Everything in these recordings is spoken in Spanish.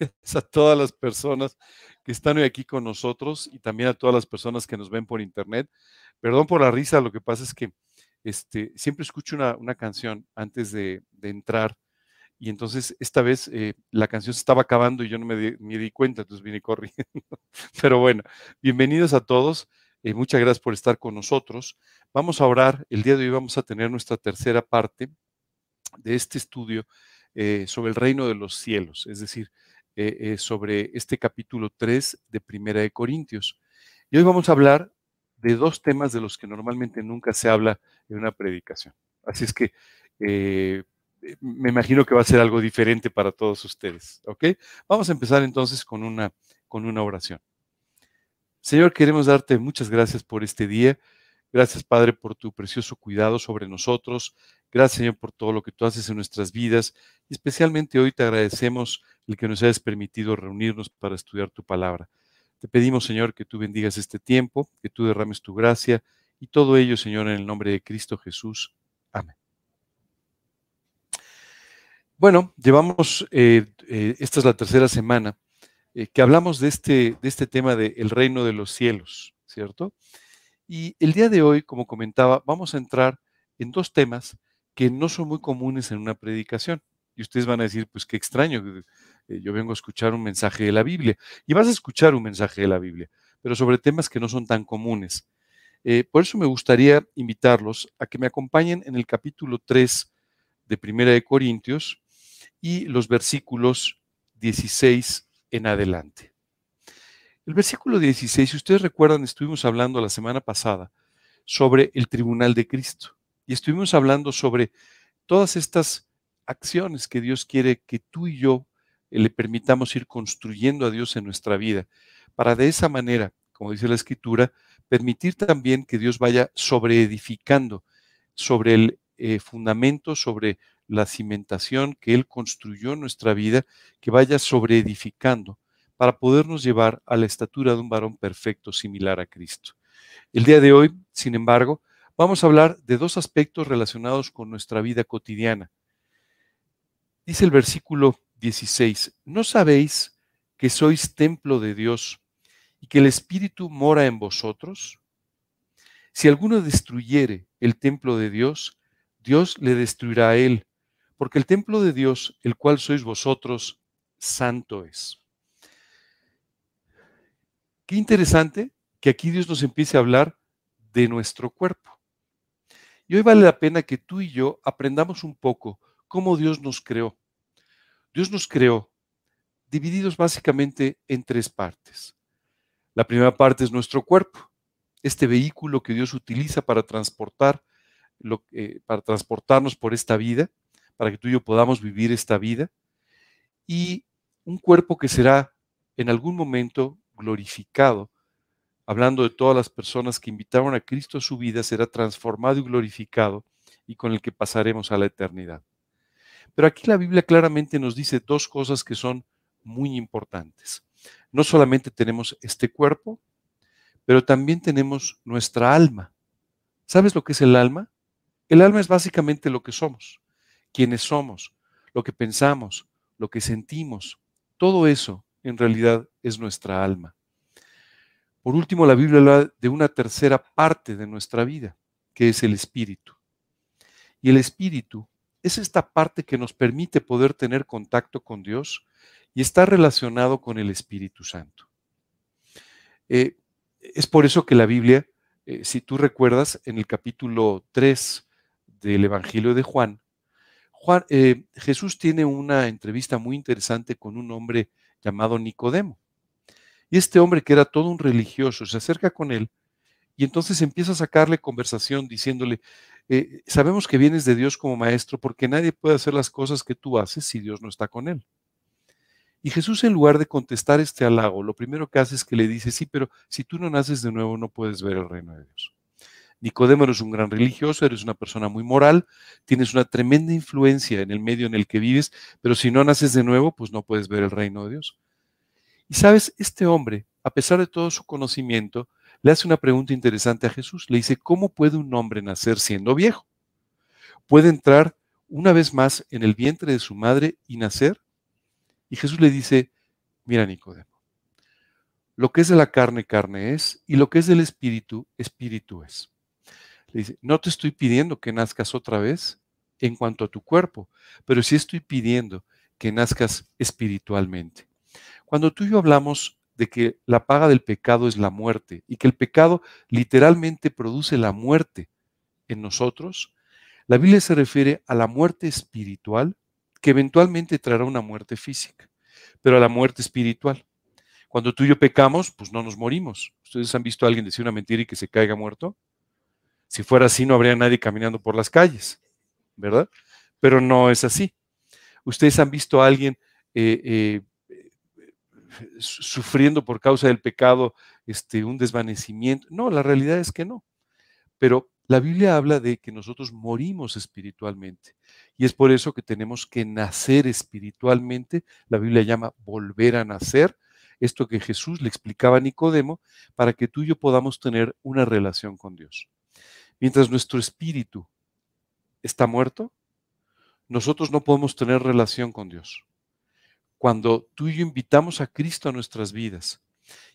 A todas las personas que están hoy aquí con nosotros y también a todas las personas que nos ven por internet. Perdón por la risa, lo que pasa es que este, siempre escucho una, canción antes de, entrar y entonces esta vez eh, la canción se estaba acabando y yo no me di, cuenta, entonces vine corriendo. Pero bueno, bienvenidos a todos. Eh, muchas gracias por estar con nosotros. Vamos a orar. El día de hoy vamos a tener nuestra tercera parte de este estudio eh, sobre el reino de los cielos, es decir, eh, eh, sobre este capítulo 3 de Primera de Corintios. Y hoy vamos a hablar de dos temas de los que normalmente nunca se habla en una predicación. Así es que eh, me imagino que va a ser algo diferente para todos ustedes. ¿Ok? Vamos a empezar entonces con una, con una oración. Señor, queremos darte muchas gracias por este día. Gracias, Padre, por tu precioso cuidado sobre nosotros. Gracias, Señor, por todo lo que tú haces en nuestras vidas. Y especialmente hoy te agradecemos el que nos hayas permitido reunirnos para estudiar tu palabra. Te pedimos, Señor, que tú bendigas este tiempo, que tú derrames tu gracia y todo ello, Señor, en el nombre de Cristo Jesús. Amén. Bueno, llevamos, eh, eh, esta es la tercera semana, eh, que hablamos de este, de este tema del reino de los cielos, ¿cierto? Y el día de hoy, como comentaba, vamos a entrar en dos temas que no son muy comunes en una predicación. Y ustedes van a decir, pues qué extraño, eh, yo vengo a escuchar un mensaje de la Biblia. Y vas a escuchar un mensaje de la Biblia, pero sobre temas que no son tan comunes. Eh, por eso me gustaría invitarlos a que me acompañen en el capítulo 3 de Primera de Corintios y los versículos 16 en adelante. El versículo 16, si ustedes recuerdan, estuvimos hablando la semana pasada sobre el tribunal de Cristo y estuvimos hablando sobre todas estas acciones que Dios quiere que tú y yo le permitamos ir construyendo a Dios en nuestra vida, para de esa manera, como dice la Escritura, permitir también que Dios vaya sobreedificando sobre el eh, fundamento, sobre la cimentación que Él construyó en nuestra vida, que vaya sobreedificando para podernos llevar a la estatura de un varón perfecto similar a Cristo. El día de hoy, sin embargo, vamos a hablar de dos aspectos relacionados con nuestra vida cotidiana. Dice el versículo 16, ¿no sabéis que sois templo de Dios y que el Espíritu mora en vosotros? Si alguno destruyere el templo de Dios, Dios le destruirá a él, porque el templo de Dios, el cual sois vosotros, santo es. Qué interesante que aquí Dios nos empiece a hablar de nuestro cuerpo. Y hoy vale la pena que tú y yo aprendamos un poco cómo Dios nos creó. Dios nos creó divididos básicamente en tres partes. La primera parte es nuestro cuerpo, este vehículo que Dios utiliza para transportar, eh, para transportarnos por esta vida, para que tú y yo podamos vivir esta vida, y un cuerpo que será en algún momento glorificado, hablando de todas las personas que invitaron a Cristo a su vida, será transformado y glorificado y con el que pasaremos a la eternidad. Pero aquí la Biblia claramente nos dice dos cosas que son muy importantes. No solamente tenemos este cuerpo, pero también tenemos nuestra alma. ¿Sabes lo que es el alma? El alma es básicamente lo que somos, quienes somos, lo que pensamos, lo que sentimos. Todo eso en realidad es nuestra alma. Por último, la Biblia habla de una tercera parte de nuestra vida, que es el espíritu. Y el espíritu es esta parte que nos permite poder tener contacto con Dios y está relacionado con el Espíritu Santo. Eh, es por eso que la Biblia, eh, si tú recuerdas, en el capítulo 3 del Evangelio de Juan, Juan eh, Jesús tiene una entrevista muy interesante con un hombre llamado Nicodemo. Y este hombre, que era todo un religioso, se acerca con él y entonces empieza a sacarle conversación diciéndole, eh, sabemos que vienes de Dios como maestro porque nadie puede hacer las cosas que tú haces si Dios no está con él. Y Jesús en lugar de contestar este halago, lo primero que hace es que le dice, sí, pero si tú no naces de nuevo no puedes ver el reino de Dios. Nicodemo eres un gran religioso, eres una persona muy moral, tienes una tremenda influencia en el medio en el que vives, pero si no naces de nuevo, pues no puedes ver el reino de Dios. Y sabes, este hombre, a pesar de todo su conocimiento, le hace una pregunta interesante a Jesús. Le dice, ¿cómo puede un hombre nacer siendo viejo? ¿Puede entrar una vez más en el vientre de su madre y nacer? Y Jesús le dice, mira Nicodemo, lo que es de la carne, carne es, y lo que es del espíritu, espíritu es. Le dice, no te estoy pidiendo que nazcas otra vez en cuanto a tu cuerpo, pero sí estoy pidiendo que nazcas espiritualmente. Cuando tú y yo hablamos de que la paga del pecado es la muerte y que el pecado literalmente produce la muerte en nosotros, la Biblia se refiere a la muerte espiritual que eventualmente traerá una muerte física, pero a la muerte espiritual. Cuando tú y yo pecamos, pues no nos morimos. ¿Ustedes han visto a alguien decir una mentira y que se caiga muerto? Si fuera así, no habría nadie caminando por las calles, ¿verdad? Pero no es así. Ustedes han visto a alguien eh, eh, sufriendo por causa del pecado este, un desvanecimiento. No, la realidad es que no. Pero la Biblia habla de que nosotros morimos espiritualmente y es por eso que tenemos que nacer espiritualmente. La Biblia llama volver a nacer. Esto que Jesús le explicaba a Nicodemo para que tú y yo podamos tener una relación con Dios. Mientras nuestro espíritu está muerto, nosotros no podemos tener relación con Dios. Cuando tú y yo invitamos a Cristo a nuestras vidas,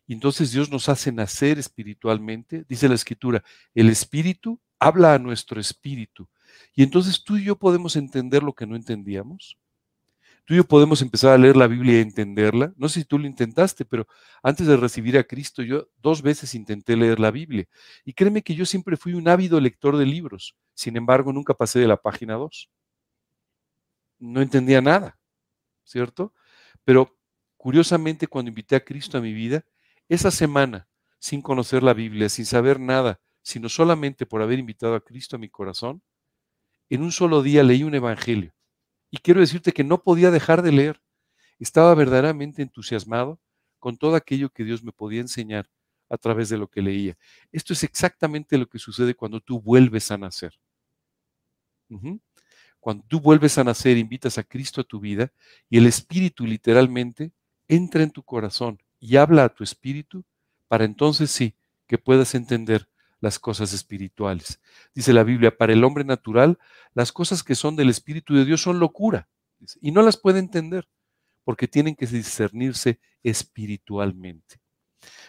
y entonces Dios nos hace nacer espiritualmente, dice la escritura, el espíritu habla a nuestro espíritu. Y entonces tú y yo podemos entender lo que no entendíamos. Tú y yo podemos empezar a leer la Biblia y entenderla. No sé si tú lo intentaste, pero antes de recibir a Cristo yo dos veces intenté leer la Biblia. Y créeme que yo siempre fui un ávido lector de libros. Sin embargo, nunca pasé de la página 2. No entendía nada, ¿cierto? Pero curiosamente cuando invité a Cristo a mi vida, esa semana, sin conocer la Biblia, sin saber nada, sino solamente por haber invitado a Cristo a mi corazón, en un solo día leí un evangelio. Y quiero decirte que no podía dejar de leer. Estaba verdaderamente entusiasmado con todo aquello que Dios me podía enseñar a través de lo que leía. Esto es exactamente lo que sucede cuando tú vuelves a nacer. Cuando tú vuelves a nacer, invitas a Cristo a tu vida y el Espíritu literalmente entra en tu corazón y habla a tu espíritu para entonces sí que puedas entender las cosas espirituales. Dice la Biblia, para el hombre natural, las cosas que son del Espíritu de Dios son locura y no las puede entender porque tienen que discernirse espiritualmente.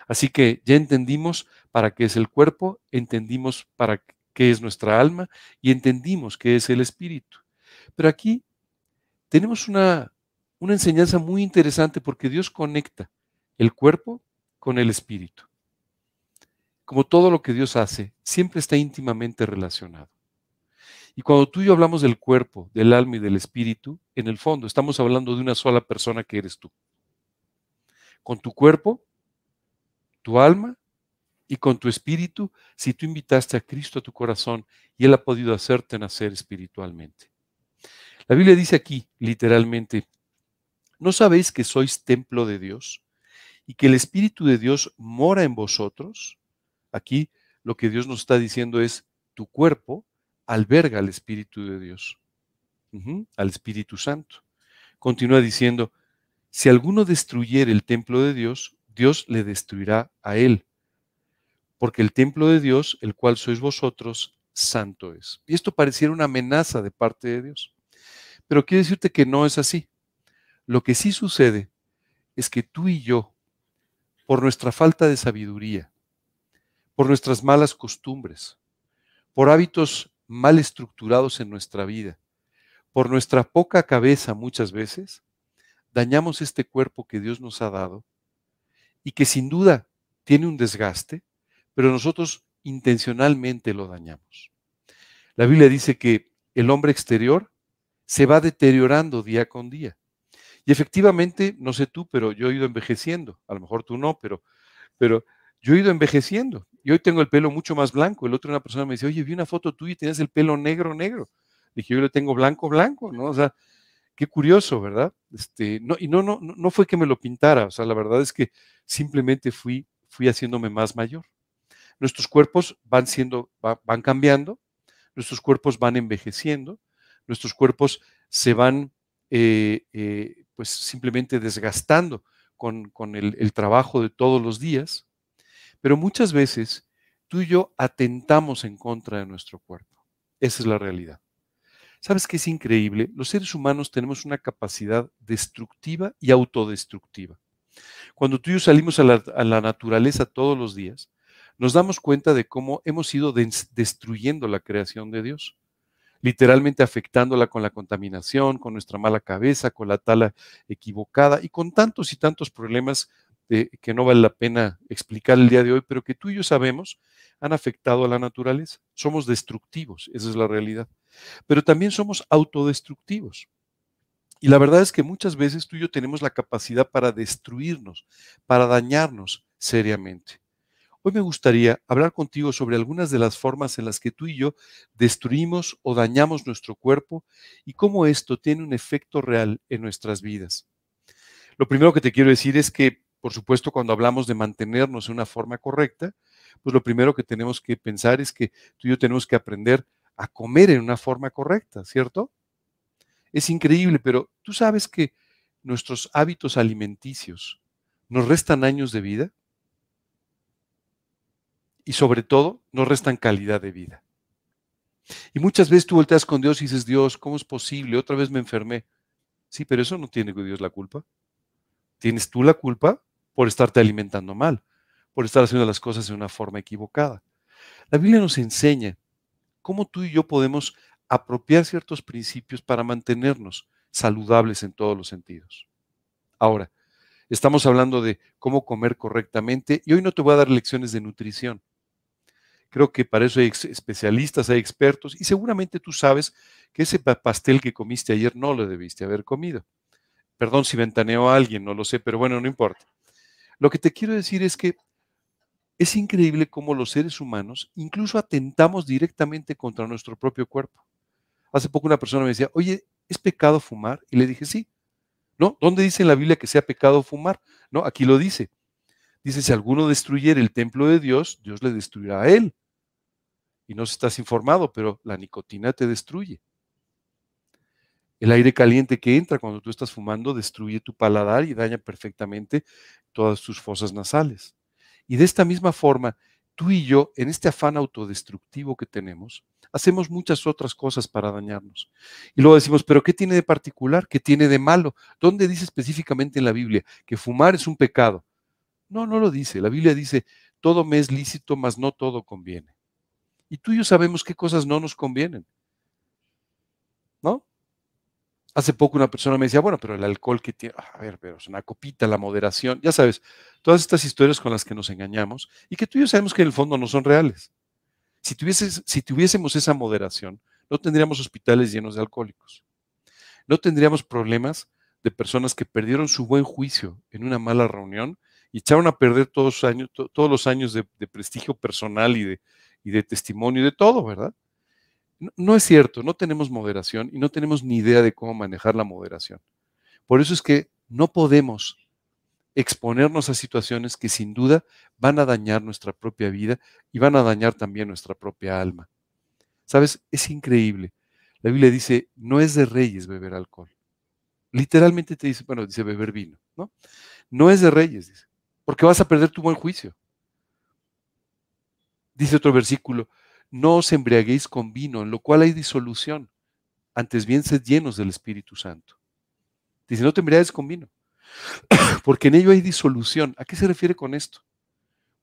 Así que ya entendimos para qué es el cuerpo, entendimos para qué es nuestra alma y entendimos qué es el espíritu. Pero aquí tenemos una, una enseñanza muy interesante porque Dios conecta el cuerpo con el espíritu como todo lo que Dios hace, siempre está íntimamente relacionado. Y cuando tú y yo hablamos del cuerpo, del alma y del espíritu, en el fondo estamos hablando de una sola persona que eres tú. Con tu cuerpo, tu alma y con tu espíritu, si tú invitaste a Cristo a tu corazón y Él ha podido hacerte nacer espiritualmente. La Biblia dice aquí, literalmente, ¿no sabéis que sois templo de Dios y que el Espíritu de Dios mora en vosotros? Aquí lo que Dios nos está diciendo es, tu cuerpo alberga al Espíritu de Dios, al Espíritu Santo. Continúa diciendo, si alguno destruyere el templo de Dios, Dios le destruirá a él, porque el templo de Dios, el cual sois vosotros, santo es. Y esto pareciera una amenaza de parte de Dios. Pero quiero decirte que no es así. Lo que sí sucede es que tú y yo, por nuestra falta de sabiduría, por nuestras malas costumbres, por hábitos mal estructurados en nuestra vida, por nuestra poca cabeza muchas veces, dañamos este cuerpo que Dios nos ha dado y que sin duda tiene un desgaste, pero nosotros intencionalmente lo dañamos. La Biblia dice que el hombre exterior se va deteriorando día con día. Y efectivamente, no sé tú, pero yo he ido envejeciendo. A lo mejor tú no, pero, pero yo he ido envejeciendo y hoy tengo el pelo mucho más blanco. El otro una persona me dice, oye, vi una foto tuya y tenías el pelo negro, negro. Dije, yo le tengo blanco, blanco, ¿no? O sea, qué curioso, ¿verdad? Este, no, y no, no, no fue que me lo pintara, o sea, la verdad es que simplemente fui, fui haciéndome más mayor. Nuestros cuerpos van siendo, van cambiando, nuestros cuerpos van envejeciendo, nuestros cuerpos se van, eh, eh, pues simplemente desgastando con, el, trabajo de todos los días. Pero muchas veces tú y yo atentamos en contra de nuestro cuerpo. Esa es la realidad. ¿Sabes qué es increíble? Los seres humanos tenemos una capacidad destructiva y autodestructiva. Cuando tú y yo salimos a la naturaleza todos los días, nos damos cuenta de cómo hemos ido destruyendo la creación de Dios, literalmente afectándola con la contaminación, con nuestra mala cabeza, con la tala equivocada y con tantos y tantos problemas que no vale la pena explicar el día de hoy, pero que tú y yo sabemos han afectado a la naturaleza. Somos destructivos, esa es la realidad. Pero también somos autodestructivos. Y la verdad es que muchas veces tú y yo tenemos la capacidad para destruirnos, para dañarnos seriamente. Hoy me gustaría hablar contigo sobre algunas de las formas en las que tú y yo destruimos o dañamos nuestro cuerpo y cómo esto tiene un efecto real en nuestras vidas. Lo primero que te quiero decir es que, por supuesto, cuando hablamos de mantenernos en una forma correcta, pues lo primero que tenemos que pensar es que tú y yo tenemos que aprender a comer en una forma correcta, ¿cierto? Es increíble, pero tú sabes que nuestros hábitos alimenticios nos restan años de vida y sobre todo nos restan calidad de vida. Y muchas veces tú volteas con Dios y dices, Dios, ¿cómo es posible? Otra vez me enfermé. Sí, pero eso no tiene Dios la culpa. Tienes tú la culpa por estarte alimentando mal, por estar haciendo las cosas de una forma equivocada. La Biblia nos enseña cómo tú y yo podemos apropiar ciertos principios para mantenernos saludables en todos los sentidos. Ahora, estamos hablando de cómo comer correctamente y hoy no te voy a dar lecciones de nutrición. Creo que para eso hay especialistas, hay expertos, y seguramente tú sabes que ese pastel que comiste ayer no lo debiste haber comido. Perdón si ventaneó a alguien, no lo sé, pero bueno, no importa. Lo que te quiero decir es que es increíble cómo los seres humanos incluso atentamos directamente contra nuestro propio cuerpo. Hace poco una persona me decía, oye, ¿es pecado fumar? Y le dije, sí. ¿No? ¿Dónde dice en la Biblia que sea pecado fumar? No, aquí lo dice. Dice, si alguno destruyera el templo de Dios, Dios le destruirá a él y no estás informado, pero la nicotina te destruye. El aire caliente que entra cuando tú estás fumando destruye tu paladar y daña perfectamente todas tus fosas nasales. Y de esta misma forma, tú y yo, en este afán autodestructivo que tenemos, hacemos muchas otras cosas para dañarnos. Y luego decimos, pero ¿qué tiene de particular? ¿Qué tiene de malo? ¿Dónde dice específicamente en la Biblia que fumar es un pecado? No, no lo dice. La Biblia dice, todo me es lícito, mas no todo conviene. Y tú y yo sabemos qué cosas no nos convienen. ¿No? Hace poco una persona me decía, bueno, pero el alcohol que tiene, a ver, pero es una copita, la moderación, ya sabes, todas estas historias con las que nos engañamos y que tú y yo sabemos que en el fondo no son reales. Si, tuviésemos esa moderación, no tendríamos hospitales llenos de alcohólicos. No tendríamos problemas de personas que perdieron su buen juicio en una mala reunión y echaron a perder todos los años de prestigio personal y de, y de testimonio y de todo, ¿verdad? No, es cierto, no tenemos moderación y no tenemos ni idea de cómo manejar la moderación. Por eso es que no podemos exponernos a situaciones que sin duda van a dañar nuestra propia vida y van a dañar también nuestra propia alma. ¿Sabes? Es increíble. La Biblia dice, no es de reyes beber alcohol. Literalmente te dice, bueno, dice beber vino, ¿no? No es de reyes, dice, porque vas a perder tu buen juicio. Dice otro versículo, no os embriaguéis con vino, en lo cual hay disolución, antes bien sed llenos del Espíritu Santo. Dice, no te embriagues con vino, porque en ello hay disolución. ¿A qué se refiere con esto?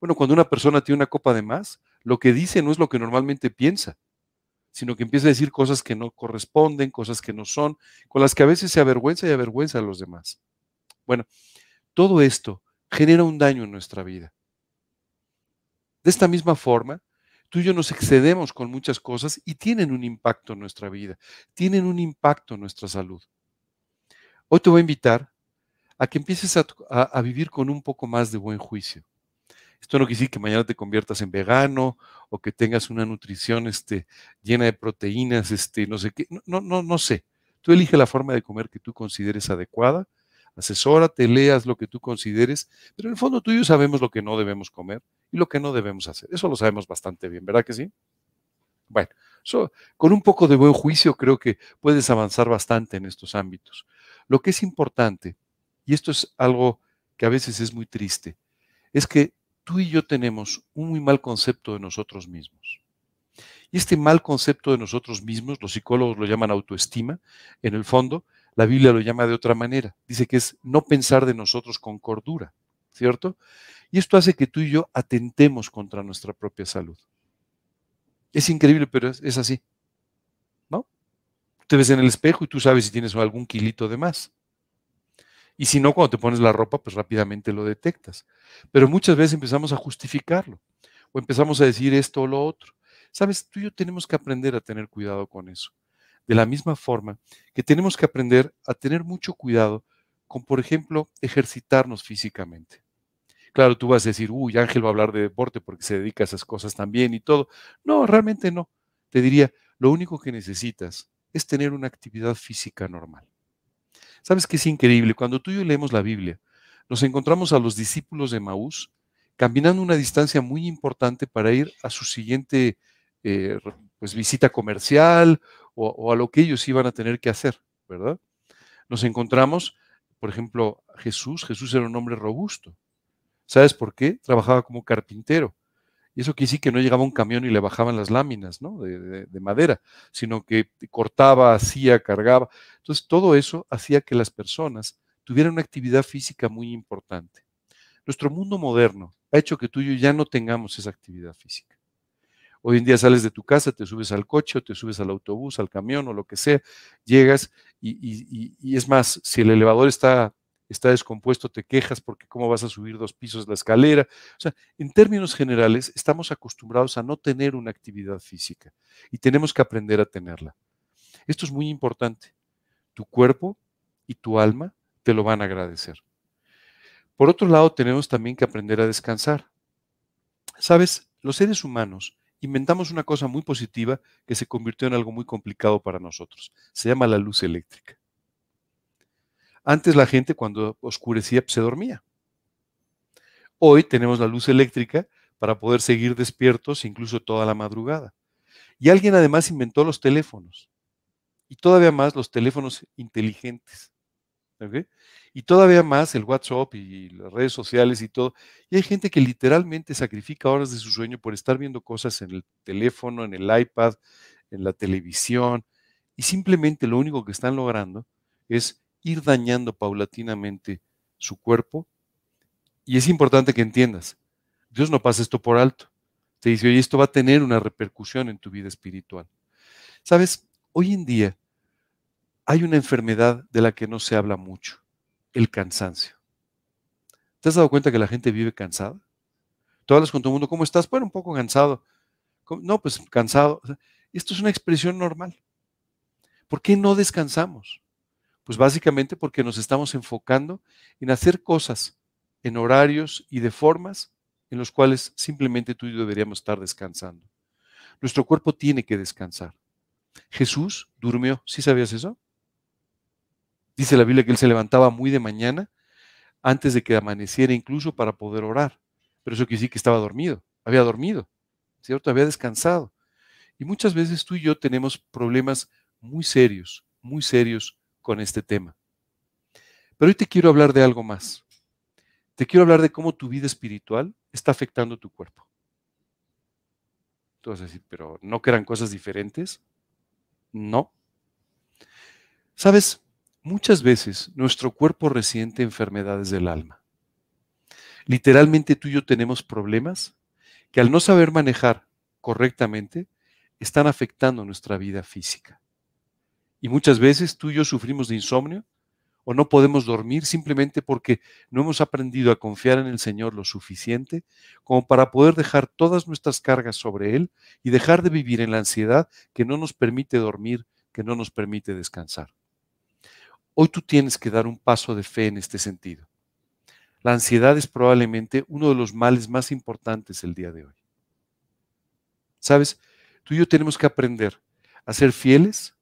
Bueno, cuando una persona tiene una copa de más, lo que dice no es lo que normalmente piensa, sino que empieza a decir cosas que no corresponden, cosas que no son, con las que a veces se avergüenza y avergüenza a los demás. Bueno, todo esto genera un daño en nuestra vida. De esta misma forma, tú y yo nos excedemos con muchas cosas y tienen un impacto en nuestra vida, tienen un impacto en nuestra salud. Hoy te voy a invitar a que empieces a, vivir con un poco más de buen juicio. Esto no quiere decir que mañana te conviertas en vegano o que tengas una nutrición este, llena de proteínas, este, no sé qué. No, no, no sé. Tú elige la forma de comer que tú consideres adecuada, asesórate, leas lo que tú consideres, pero en el fondo tú y yo sabemos lo que no debemos comer y lo que no debemos hacer. Eso lo sabemos bastante bien, ¿verdad que sí? Bueno, con un poco de buen juicio creo que puedes avanzar bastante en estos ámbitos. Lo que es importante, y esto es algo que a veces es muy triste, es que tú y yo tenemos un muy mal concepto de nosotros mismos. Y este mal concepto de nosotros mismos, los psicólogos lo llaman autoestima, en el fondo, la Biblia lo llama de otra manera. Dice que es no pensar de nosotros con cordura. ¿cierto? Y esto hace que tú y yo atentemos contra nuestra propia salud. Es increíble, pero es, así. ¿No? Te ves en el espejo y tú sabes si tienes algún kilito de más. Y si no, cuando te pones la ropa, pues rápidamente lo detectas. Pero muchas veces empezamos a justificarlo o empezamos a decir esto o lo otro. Sabes, tú y yo tenemos que aprender a tener cuidado con eso. De la misma forma que tenemos que aprender a tener mucho cuidado con, por ejemplo, ejercitarnos físicamente. Claro, tú vas a decir, uy, Ángel va a hablar de deporte porque se dedica a esas cosas también y todo. No, realmente no. Te diría, lo único que necesitas es tener una actividad física normal. ¿Sabes qué es increíble? Cuando tú y yo leemos la Biblia, nos encontramos a los discípulos de Maús caminando una distancia muy importante para ir a su siguiente eh, pues, visita comercial o, a lo que ellos iban a tener que hacer, ¿verdad? Nos encontramos, por ejemplo, Jesús. Jesús era un hombre robusto. ¿Sabes por qué? Trabajaba como carpintero. Y eso quiere decir que no llegaba un camión y le bajaban las láminas ¿no? de, madera, sino que cortaba, hacía, cargaba. Entonces, todo eso hacía que las personas tuvieran una actividad física muy importante. Nuestro mundo moderno ha hecho que tú y yo ya no tengamos esa actividad física. Hoy en día sales de tu casa, te subes al coche o te subes al autobús, al camión o lo que sea, llegas y, es más, si el elevador está está descompuesto, te quejas porque cómo vas a subir dos pisos la escalera. O sea, en términos generales, estamos acostumbrados a no tener una actividad física y tenemos que aprender a tenerla. Esto es muy importante. Tu cuerpo y tu alma te lo van a agradecer. Por otro lado, tenemos también que aprender a descansar. Sabes, los seres humanos inventamos una cosa muy positiva que se convirtió en algo muy complicado para nosotros. Se llama la luz eléctrica. Antes la gente cuando oscurecía pues, se dormía. Hoy tenemos la luz eléctrica para poder seguir despiertos incluso toda la madrugada. Y alguien además inventó los teléfonos. Y todavía más los teléfonos inteligentes. Y todavía más el WhatsApp y las redes sociales y todo. Y hay gente que literalmente sacrifica horas de su sueño por estar viendo cosas en el teléfono, en el iPad, en la televisión. Y simplemente lo único que están logrando es ir dañando paulatinamente su cuerpo. Y es importante que entiendas, Dios no pasa esto por alto. Te dice, oye, esto va a tener una repercusión en tu vida espiritual. Sabes, hoy en día hay una enfermedad de la que no se habla mucho, el cansancio. ¿Te has dado cuenta que la gente vive cansada? Tú hablas con todo el mundo, ¿cómo estás? Bueno, un poco cansado. No, pues cansado. Esto es una expresión normal. ¿Por qué no descansamos? Pues básicamente porque nos estamos enfocando en hacer cosas en horarios y de formas en los cuales simplemente tú y yo deberíamos estar descansando. Nuestro cuerpo tiene que descansar. Jesús durmió, ¿sí sabías eso? Dice la Biblia que él se levantaba muy de mañana antes de que amaneciera incluso para poder orar. Pero eso quiere decir que estaba dormido, había dormido, ¿cierto? Había descansado. Y muchas veces tú y yo tenemos problemas muy serios, muy serios con este tema. Pero hoy te quiero hablar de algo más. Te quiero hablar de cómo tu vida espiritual está afectando tu cuerpo. Tú vas pero ¿no que eran cosas diferentes? No. Sabes, muchas veces nuestro cuerpo resiente enfermedades del alma. Literalmente tú y yo tenemos problemas que al no saber manejar correctamente están afectando nuestra vida física. Y muchas veces tú y yo sufrimos de insomnio o no podemos dormir simplemente porque no hemos aprendido a confiar en el Señor lo suficiente como para poder dejar todas nuestras cargas sobre Él y dejar de vivir en la ansiedad que no nos permite dormir, que no nos permite descansar. Hoy tú tienes que dar un paso de fe en este sentido. La ansiedad es probablemente uno de los males más importantes el día de hoy. ¿Sabes? Tú y yo tenemos que aprender a ser fieles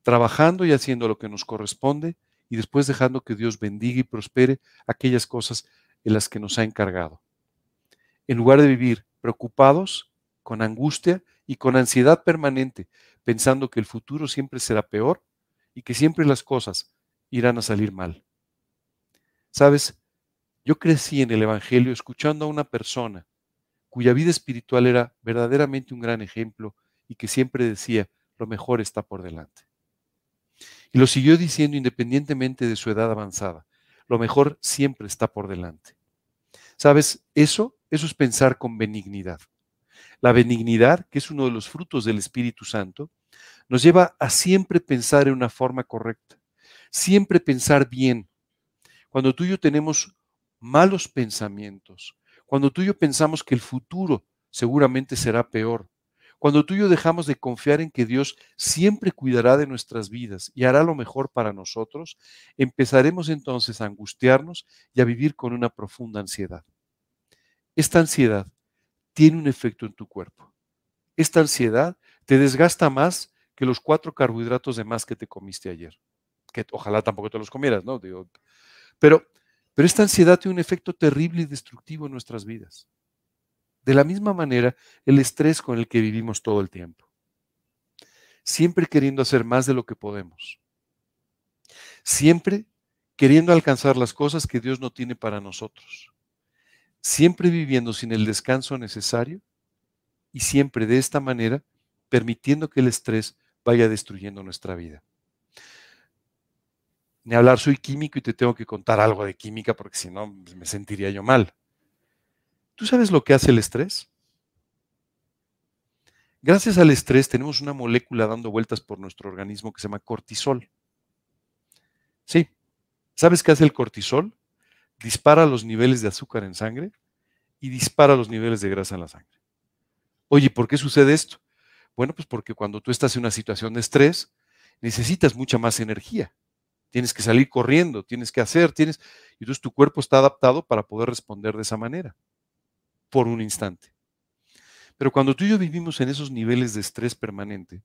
trabajando y haciendo lo que nos corresponde y después dejando que Dios bendiga y prospere aquellas cosas en las que nos ha encargado. En lugar de vivir preocupados, con angustia y con ansiedad permanente, pensando que el futuro siempre será peor y que siempre las cosas irán a salir mal. Sabes, yo crecí en el Evangelio escuchando a una persona cuya vida espiritual era verdaderamente un gran ejemplo y que siempre decía, lo mejor está por delante. Y lo siguió diciendo independientemente de su edad avanzada. Lo mejor siempre está por delante. ¿Sabes? Eso, es pensar con benignidad. La benignidad, que es uno de los frutos del Espíritu Santo, nos lleva a siempre pensar en una forma correcta, siempre pensar bien. Cuando tú y yo tenemos malos pensamientos, cuando tú y yo pensamos que el futuro seguramente será peor, cuando tú y yo dejamos de confiar en que Dios siempre cuidará de nuestras vidas y hará lo mejor para nosotros, empezaremos entonces a angustiarnos y a vivir con una profunda ansiedad. Esta ansiedad tiene un efecto en tu cuerpo. Esta ansiedad te desgasta más que los cuatro carbohidratos de más que te comiste ayer. Que ojalá tampoco te los comieras, ¿no? pero, pero esta ansiedad tiene un efecto terrible y destructivo en nuestras vidas. De la misma manera, el estrés con el que vivimos todo el tiempo. Siempre queriendo hacer más de lo que podemos. Siempre queriendo alcanzar las cosas que Dios no tiene para nosotros. Siempre viviendo sin el descanso necesario y siempre de esta manera permitiendo que el estrés vaya destruyendo nuestra vida. Ni hablar, soy químico y te tengo que contar algo de química porque si no me sentiría yo mal. ¿Tú sabes lo que hace el estrés? Gracias al estrés tenemos una molécula dando vueltas por nuestro organismo que se llama cortisol. Sí, ¿sabes qué hace el cortisol? Dispara los niveles de azúcar en sangre y dispara los niveles de grasa en la sangre. Oye, ¿por qué sucede esto? Bueno, pues porque cuando tú estás en una situación de estrés, necesitas mucha más energía. Tienes que salir corriendo, tienes que hacer, tienes... Y entonces tu cuerpo está adaptado para poder responder de esa manera por un instante. Pero cuando tú y yo vivimos en esos niveles de estrés permanente,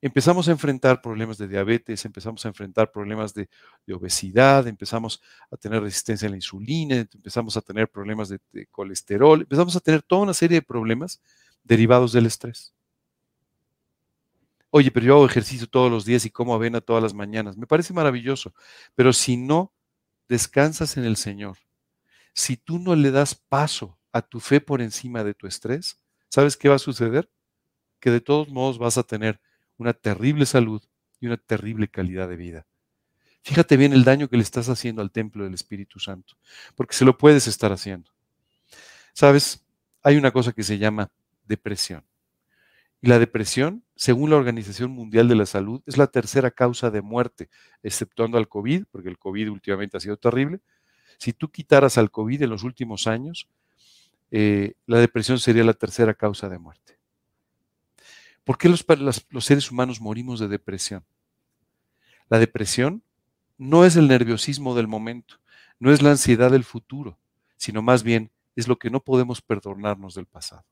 empezamos a enfrentar problemas de diabetes, empezamos a enfrentar problemas de, obesidad, empezamos a tener resistencia a la insulina, empezamos a tener problemas de, de, colesterol, empezamos a tener toda una serie de problemas derivados del estrés. Oye, pero yo hago ejercicio todos los días y como avena todas las mañanas. Me parece maravilloso, pero si no descansas en el Señor, si tú no le das paso a tu fe por encima de tu estrés, ¿sabes qué va a suceder? Que de todos modos vas a tener una terrible salud y una terrible calidad de vida. Fíjate bien el daño que le estás haciendo al templo del Espíritu Santo, porque se lo puedes estar haciendo. ¿Sabes? Hay una cosa que se llama depresión. Y la depresión, según la Organización Mundial de la Salud, es la tercera causa de muerte, exceptuando al COVID, porque el COVID últimamente ha sido terrible. Si tú quitaras al COVID en los últimos años, eh, la depresión sería la tercera causa de muerte. ¿Por qué los, los seres humanos morimos de depresión? La depresión no es el nerviosismo del momento, no es la ansiedad del futuro, sino más bien es lo que no podemos perdonarnos del pasado.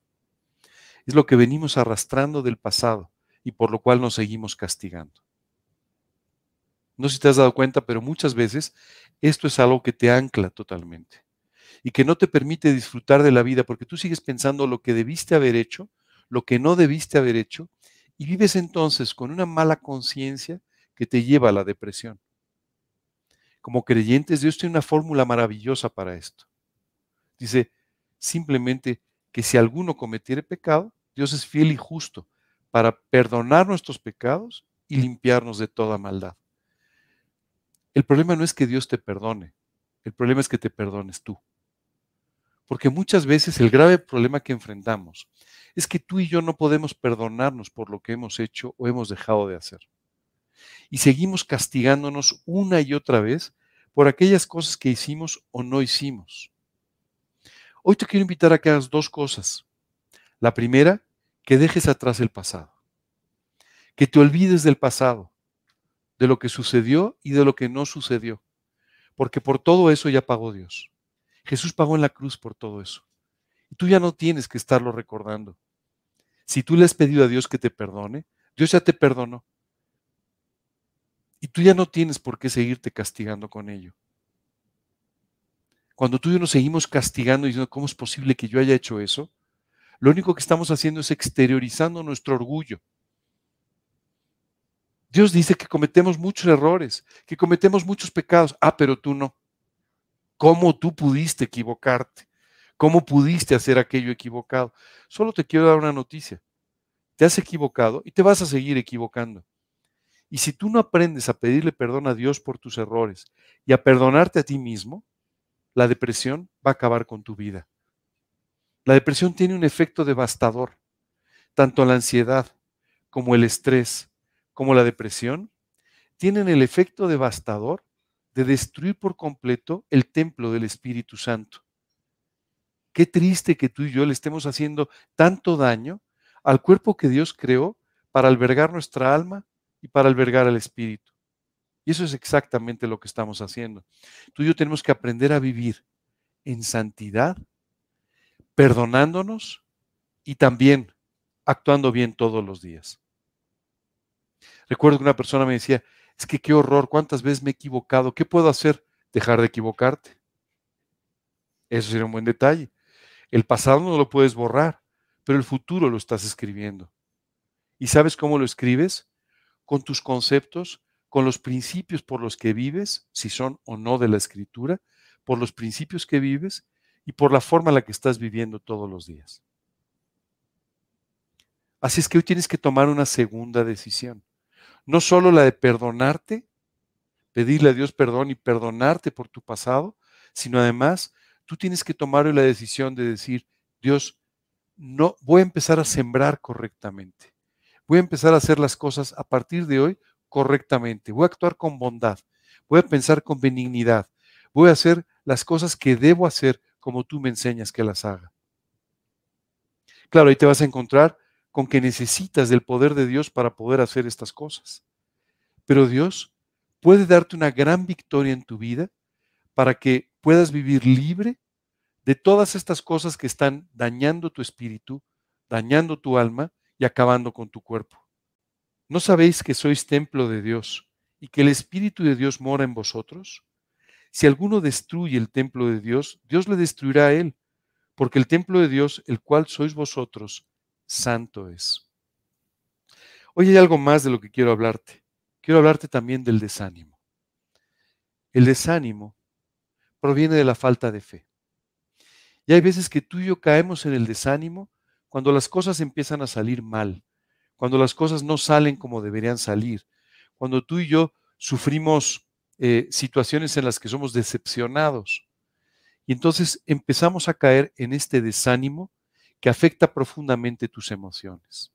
Es lo que venimos arrastrando del pasado y por lo cual nos seguimos castigando. No sé si te has dado cuenta, pero muchas veces esto es algo que te ancla totalmente y que no te permite disfrutar de la vida porque tú sigues pensando lo que debiste haber hecho, lo que no debiste haber hecho, y vives entonces con una mala conciencia que te lleva a la depresión. Como creyentes, Dios tiene una fórmula maravillosa para esto. Dice simplemente que si alguno cometiere pecado, Dios es fiel y justo para perdonar nuestros pecados y limpiarnos de toda maldad. El problema no es que Dios te perdone, el problema es que te perdones tú. Porque muchas veces el grave problema que enfrentamos es que tú y yo no podemos perdonarnos por lo que hemos hecho o hemos dejado de hacer. Y seguimos castigándonos una y otra vez por aquellas cosas que hicimos o no hicimos. Hoy te quiero invitar a que hagas dos cosas. La primera, que dejes atrás el pasado. Que te olvides del pasado, de lo que sucedió y de lo que no sucedió. Porque por todo eso ya pagó Dios. Jesús pagó en la cruz por todo eso. Y tú ya no tienes que estarlo recordando. Si tú le has pedido a Dios que te perdone, Dios ya te perdonó. Y tú ya no tienes por qué seguirte castigando con ello. Cuando tú y yo nos seguimos castigando y diciendo, ¿cómo es posible que yo haya hecho eso? Lo único que estamos haciendo es exteriorizando nuestro orgullo. Dios dice que cometemos muchos errores, que cometemos muchos pecados. Ah, pero tú no. ¿Cómo tú pudiste equivocarte? ¿Cómo pudiste hacer aquello equivocado? Solo te quiero dar una noticia. Te has equivocado y te vas a seguir equivocando. Y si tú no aprendes a pedirle perdón a Dios por tus errores y a perdonarte a ti mismo, la depresión va a acabar con tu vida. La depresión tiene un efecto devastador. Tanto la ansiedad como el estrés como la depresión tienen el efecto devastador de destruir por completo el templo del Espíritu Santo. Qué triste que tú y yo le estemos haciendo tanto daño al cuerpo que Dios creó para albergar nuestra alma y para albergar al Espíritu. Y eso es exactamente lo que estamos haciendo. Tú y yo tenemos que aprender a vivir en santidad, perdonándonos y también actuando bien todos los días. Recuerdo que una persona me decía, es que qué horror, cuántas veces me he equivocado, ¿qué puedo hacer? Dejar de equivocarte. Eso sería un buen detalle. El pasado no lo puedes borrar, pero el futuro lo estás escribiendo. ¿Y sabes cómo lo escribes? Con tus conceptos, con los principios por los que vives, si son o no de la escritura, por los principios que vives y por la forma en la que estás viviendo todos los días. Así es que hoy tienes que tomar una segunda decisión. No solo la de perdonarte, pedirle a Dios perdón y perdonarte por tu pasado, sino además tú tienes que tomar la decisión de decir, Dios, no voy a empezar a sembrar correctamente. Voy a empezar a hacer las cosas a partir de hoy correctamente. Voy a actuar con bondad. Voy a pensar con benignidad. Voy a hacer las cosas que debo hacer como tú me enseñas que las haga. Claro, ahí te vas a encontrar con que necesitas del poder de Dios para poder hacer estas cosas. Pero Dios puede darte una gran victoria en tu vida para que puedas vivir libre de todas estas cosas que están dañando tu espíritu, dañando tu alma y acabando con tu cuerpo. ¿No sabéis que sois templo de Dios y que el Espíritu de Dios mora en vosotros? Si alguno destruye el templo de Dios, Dios le destruirá a él, porque el templo de Dios, el cual sois vosotros, santo es. Hoy hay algo más de lo que quiero hablarte. Quiero hablarte también del desánimo. El desánimo proviene de la falta de fe. Y hay veces que tú y yo caemos en el desánimo cuando las cosas empiezan a salir mal, cuando las cosas no salen como deberían salir, cuando tú y yo sufrimos eh, situaciones en las que somos decepcionados. Y entonces empezamos a caer en este desánimo que afecta profundamente tus emociones.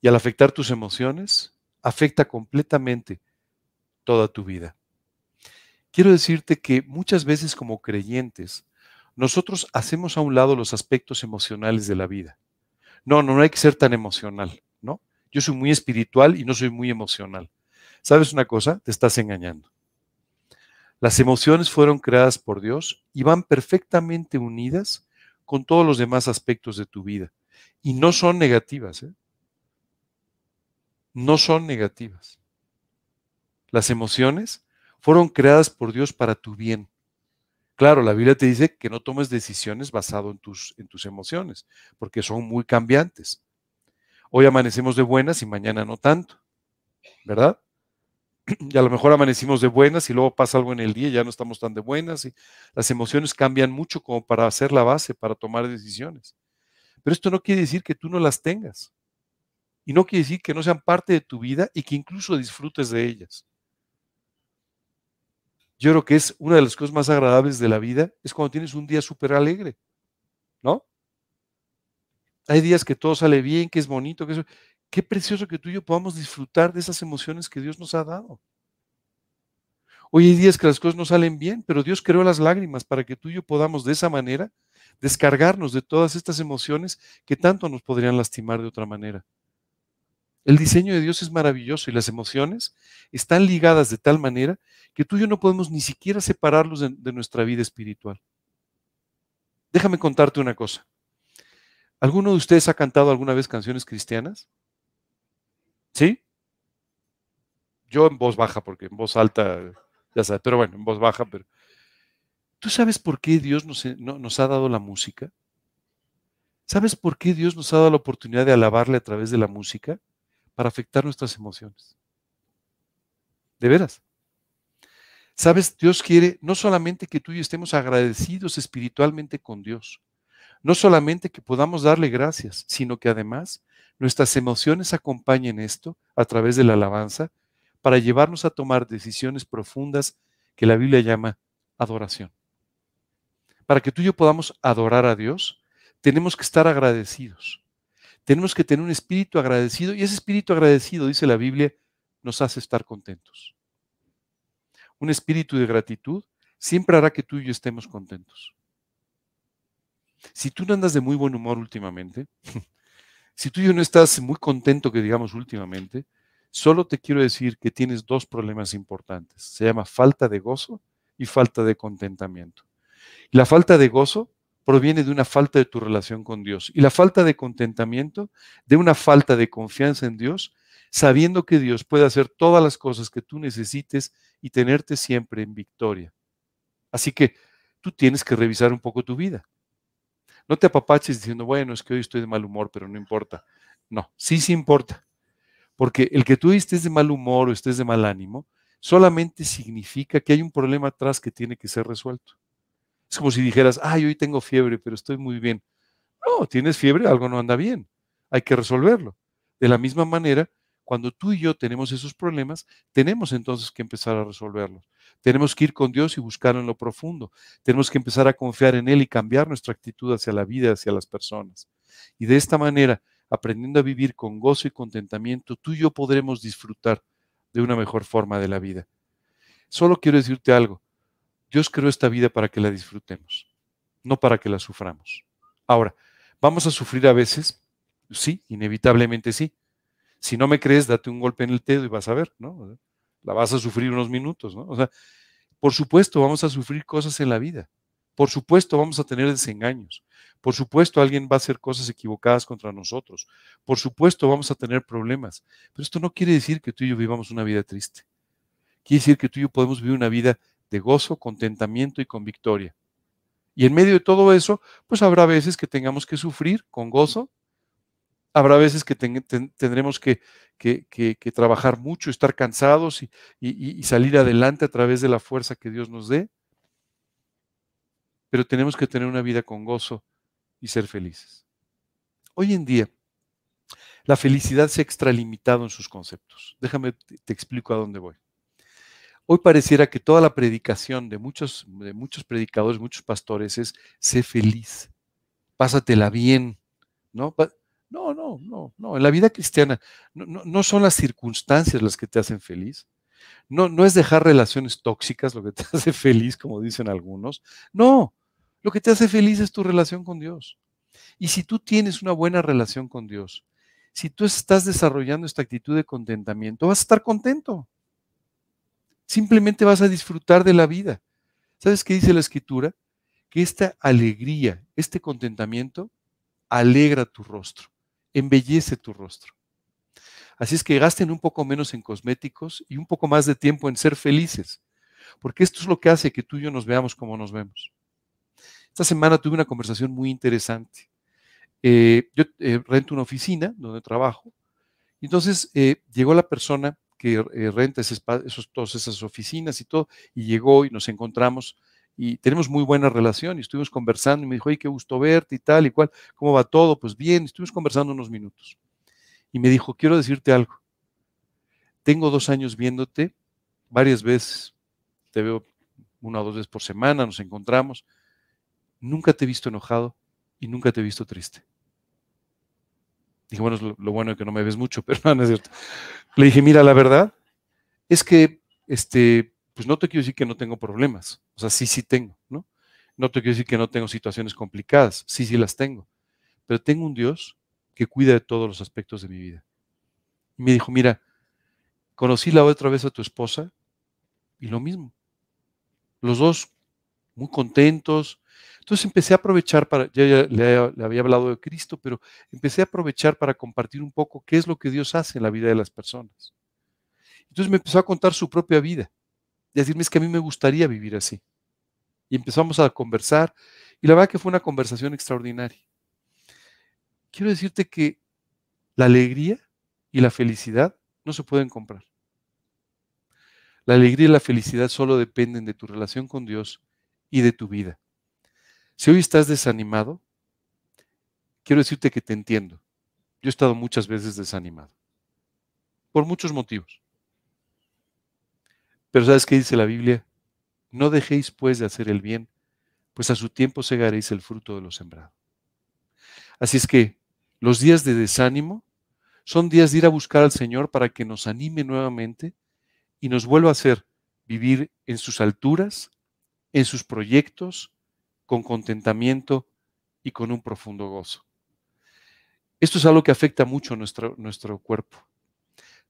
Y al afectar tus emociones, afecta completamente toda tu vida quiero decirte que muchas veces como creyentes, nosotros hacemos a un lado los aspectos emocionales de la vida. No, no, no hay que ser tan emocional, ¿no? Yo soy muy espiritual y no soy muy emocional. ¿Sabes una cosa? Te estás engañando. Las emociones fueron creadas por Dios y van perfectamente unidas con todos los demás aspectos de tu vida. Y no son negativas, ¿eh? No son negativas. Las emociones fueron creadas por Dios para tu bien. Claro, la Biblia te dice que no tomes decisiones basado en tus, en tus emociones, porque son muy cambiantes. Hoy amanecemos de buenas y mañana no tanto, ¿verdad? Y a lo mejor amanecimos de buenas y luego pasa algo en el día y ya no estamos tan de buenas. Y las emociones cambian mucho como para hacer la base, para tomar decisiones. Pero esto no quiere decir que tú no las tengas. Y no quiere decir que no sean parte de tu vida y que incluso disfrutes de ellas yo creo que es una de las cosas más agradables de la vida, es cuando tienes un día súper alegre, ¿no? Hay días que todo sale bien, que es bonito, que es... Qué precioso que tú y yo podamos disfrutar de esas emociones que Dios nos ha dado. Hoy hay días que las cosas no salen bien, pero Dios creó las lágrimas para que tú y yo podamos de esa manera descargarnos de todas estas emociones que tanto nos podrían lastimar de otra manera. El diseño de Dios es maravilloso y las emociones están ligadas de tal manera que tú y yo no podemos ni siquiera separarlos de, nuestra vida espiritual. Déjame contarte una cosa. ¿Alguno de ustedes ha cantado alguna vez canciones cristianas? ¿Sí? Yo en voz baja, porque en voz alta, ya sabes, pero bueno, en voz baja, pero... ¿Tú sabes por qué Dios nos, nos ha dado la música? ¿Sabes por qué Dios nos ha dado la oportunidad de alabarle a través de la música? para afectar nuestras emociones. De veras. Sabes, Dios quiere no solamente que tú y yo estemos agradecidos espiritualmente con Dios, no solamente que podamos darle gracias, sino que además nuestras emociones acompañen esto a través de la alabanza para llevarnos a tomar decisiones profundas que la Biblia llama adoración. Para que tú y yo podamos adorar a Dios, tenemos que estar agradecidos. Tenemos que tener un espíritu agradecido y ese espíritu agradecido, dice la Biblia, nos hace estar contentos. Un espíritu de gratitud siempre hará que tú y yo estemos contentos. Si tú no andas de muy buen humor últimamente, si tú y yo no estás muy contento, que digamos últimamente, solo te quiero decir que tienes dos problemas importantes. Se llama falta de gozo y falta de contentamiento. la falta de gozo proviene de una falta de tu relación con Dios y la falta de contentamiento de una falta de confianza en Dios, sabiendo que Dios puede hacer todas las cosas que tú necesites y tenerte siempre en victoria. Así que tú tienes que revisar un poco tu vida. No te apapaches diciendo, bueno, es que hoy estoy de mal humor, pero no importa. No, sí, sí importa. Porque el que tú estés de mal humor o estés de mal ánimo, solamente significa que hay un problema atrás que tiene que ser resuelto. Es como si dijeras, ay, hoy tengo fiebre, pero estoy muy bien. No, tienes fiebre, algo no anda bien. Hay que resolverlo. De la misma manera, cuando tú y yo tenemos esos problemas, tenemos entonces que empezar a resolverlos. Tenemos que ir con Dios y buscarlo en lo profundo. Tenemos que empezar a confiar en Él y cambiar nuestra actitud hacia la vida, hacia las personas. Y de esta manera, aprendiendo a vivir con gozo y contentamiento, tú y yo podremos disfrutar de una mejor forma de la vida. Solo quiero decirte algo. Dios creó esta vida para que la disfrutemos, no para que la suframos. Ahora, ¿vamos a sufrir a veces? Sí, inevitablemente sí. Si no me crees, date un golpe en el dedo y vas a ver, ¿no? La vas a sufrir unos minutos, ¿no? O sea, por supuesto vamos a sufrir cosas en la vida. Por supuesto vamos a tener desengaños. Por supuesto alguien va a hacer cosas equivocadas contra nosotros. Por supuesto vamos a tener problemas. Pero esto no quiere decir que tú y yo vivamos una vida triste. Quiere decir que tú y yo podemos vivir una vida de gozo, contentamiento y con victoria. Y en medio de todo eso, pues habrá veces que tengamos que sufrir con gozo, Habrá veces que tendremos que, trabajar mucho, estar cansados y, salir adelante a través de la fuerza que Dios nos dé. Pero tenemos que tener una vida con gozo y ser felices. Hoy en día, la felicidad se ha extralimitado en sus conceptos. Déjame, te, explico a dónde voy. Hoy pareciera que toda la predicación de muchos, de muchos predicadores, muchos pastores es sé feliz, pásatela bien, ¿no? No, no, no, no. En la vida cristiana no, son las circunstancias las que te hacen feliz. No, no es dejar relaciones tóxicas lo que te hace feliz, como dicen algunos. No, lo que te hace feliz es tu relación con Dios. Y si tú tienes una buena relación con Dios, si tú estás desarrollando esta actitud de contentamiento, vas a estar contento. Simplemente vas a disfrutar de la vida. ¿Sabes qué dice la escritura? Que esta alegría, este contentamiento, alegra tu rostro embellece tu rostro. Así es que gasten un poco menos en cosméticos y un poco más de tiempo en ser felices, porque esto es lo que hace que tú y yo nos veamos como nos vemos. Esta semana tuve una conversación muy interesante. Eh, yo eh, rento una oficina donde trabajo, y entonces eh, llegó la persona que renta esos, todas esas oficinas y todo, y llegó y nos encontramos y tenemos muy buena relación y estuvimos conversando y me dijo, oye, qué gusto verte y tal y cual, ¿cómo va todo? Pues bien, estuvimos conversando unos minutos. Y me dijo, quiero decirte algo. Tengo dos años viéndote varias veces, te veo una o dos veces por semana, nos encontramos. Nunca te he visto enojado y nunca te he visto triste. Dije, bueno, lo, bueno que no me ves mucho, pero no, no es cierto. Le dije, mira, la verdad es que este, pues no te quiero decir que no tengo problemas, o sea, sí, sí tengo, ¿no? No te quiero decir que no tengo situaciones complicadas, sí, sí las tengo, pero tengo un Dios que cuida de todos los aspectos de mi vida. Y me dijo, mira, conocí la otra vez a tu esposa y lo mismo. Los dos muy contentos. Entonces empecé a aprovechar para, ya, le, le, había hablado de Cristo, pero empecé a aprovechar para compartir un poco qué es lo que Dios hace en la vida de las personas. Entonces me empezó a contar su propia vida y decirme es que a mí me gustaría vivir así. Y empezamos a conversar y la verdad que fue una conversación extraordinaria. Quiero decirte que la alegría y la felicidad no se pueden comprar. La alegría y la felicidad solo dependen de tu relación con Dios y de tu vida. Si hoy estás desanimado, quiero decirte que te entiendo. Yo he estado muchas veces desanimado, por muchos motivos. Pero ¿sabes qué dice la Biblia? No dejéis pues de hacer el bien, pues a su tiempo segaréis el fruto de lo sembrado. Así es que los días de desánimo son días de ir a buscar al Señor para que nos anime nuevamente y nos vuelva a hacer vivir en sus alturas, en sus proyectos, con contentamiento y con un profundo gozo. Esto es algo que afecta mucho nuestro, nuestro cuerpo.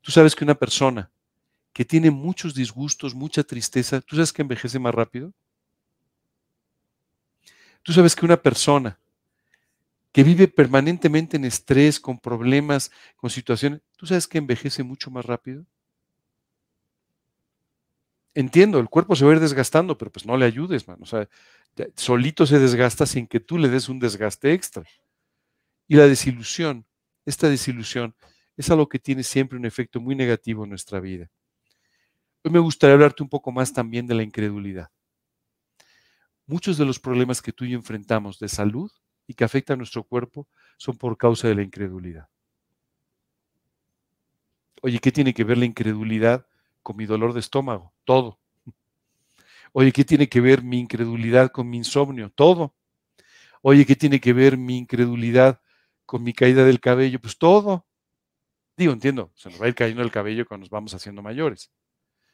Tú sabes que una persona que tiene muchos disgustos, mucha tristeza, ¿tú sabes que envejece más rápido? Tú sabes que una persona que vive permanentemente en estrés, con problemas, con situaciones, ¿tú sabes que envejece mucho más rápido? Entiendo, el cuerpo se va a ir desgastando, pero pues no le ayudes, man. O sea, solito se desgasta sin que tú le des un desgaste extra. Y la desilusión, esta desilusión, es algo que tiene siempre un efecto muy negativo en nuestra vida. Me gustaría hablarte un poco más también de la incredulidad. Muchos de los problemas que tú y yo enfrentamos de salud y que afectan a nuestro cuerpo son por causa de la incredulidad. Oye, ¿qué tiene que ver la incredulidad con mi dolor de estómago? Todo. Oye, ¿qué tiene que ver mi incredulidad con mi insomnio? Todo. Oye, ¿qué tiene que ver mi incredulidad con mi caída del cabello? Pues todo. Digo, entiendo, se nos va a ir cayendo el cabello cuando nos vamos haciendo mayores.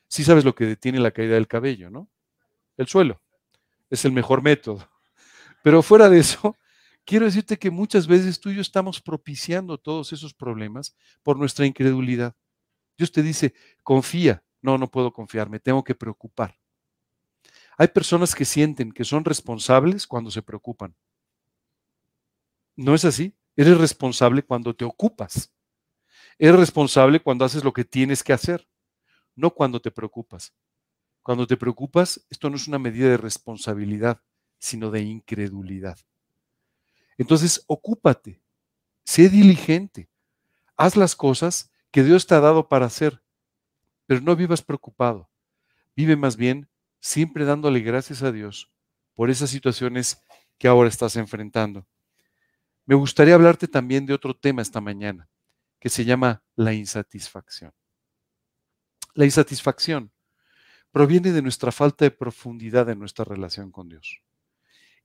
Sí sabes lo que detiene la caída del cabello, ¿no? El suelo. Es el mejor método. Pero fuera de eso, quiero decirte que muchas veces tú y yo estamos propiciando todos esos problemas por nuestra incredulidad. Dios te dice, confía. No, no puedo confiar, me tengo que preocupar. Hay personas que sienten que son responsables cuando se preocupan. ¿No es así? Eres responsable cuando te ocupas. Eres responsable cuando haces lo que tienes que hacer, no cuando te preocupas. Cuando te preocupas, esto no es una medida de responsabilidad, sino de incredulidad. Entonces, ocúpate, sé diligente, haz las cosas que Dios te ha dado para hacer, pero no vivas preocupado. Vive más bien siempre dándole gracias a Dios por esas situaciones que ahora estás enfrentando. Me gustaría hablarte también de otro tema esta mañana, que se llama la insatisfacción. La insatisfacción proviene de nuestra falta de profundidad en nuestra relación con Dios.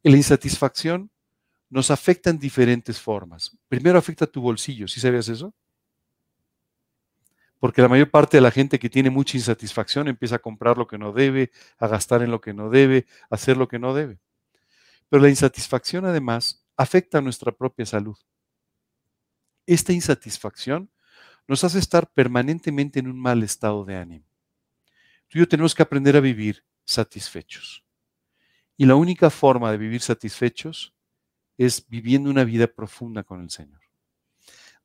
Y la insatisfacción nos afecta en diferentes formas. Primero afecta tu bolsillo, ¿sí sabías eso? Porque la mayor parte de la gente que tiene mucha insatisfacción empieza a comprar lo que no debe, a gastar en lo que no debe, a hacer lo que no debe. Pero la insatisfacción además afecta a nuestra propia salud. Esta insatisfacción nos hace estar permanentemente en un mal estado de ánimo. Tú y yo tenemos que aprender a vivir satisfechos. Y la única forma de vivir satisfechos es viviendo una vida profunda con el Señor.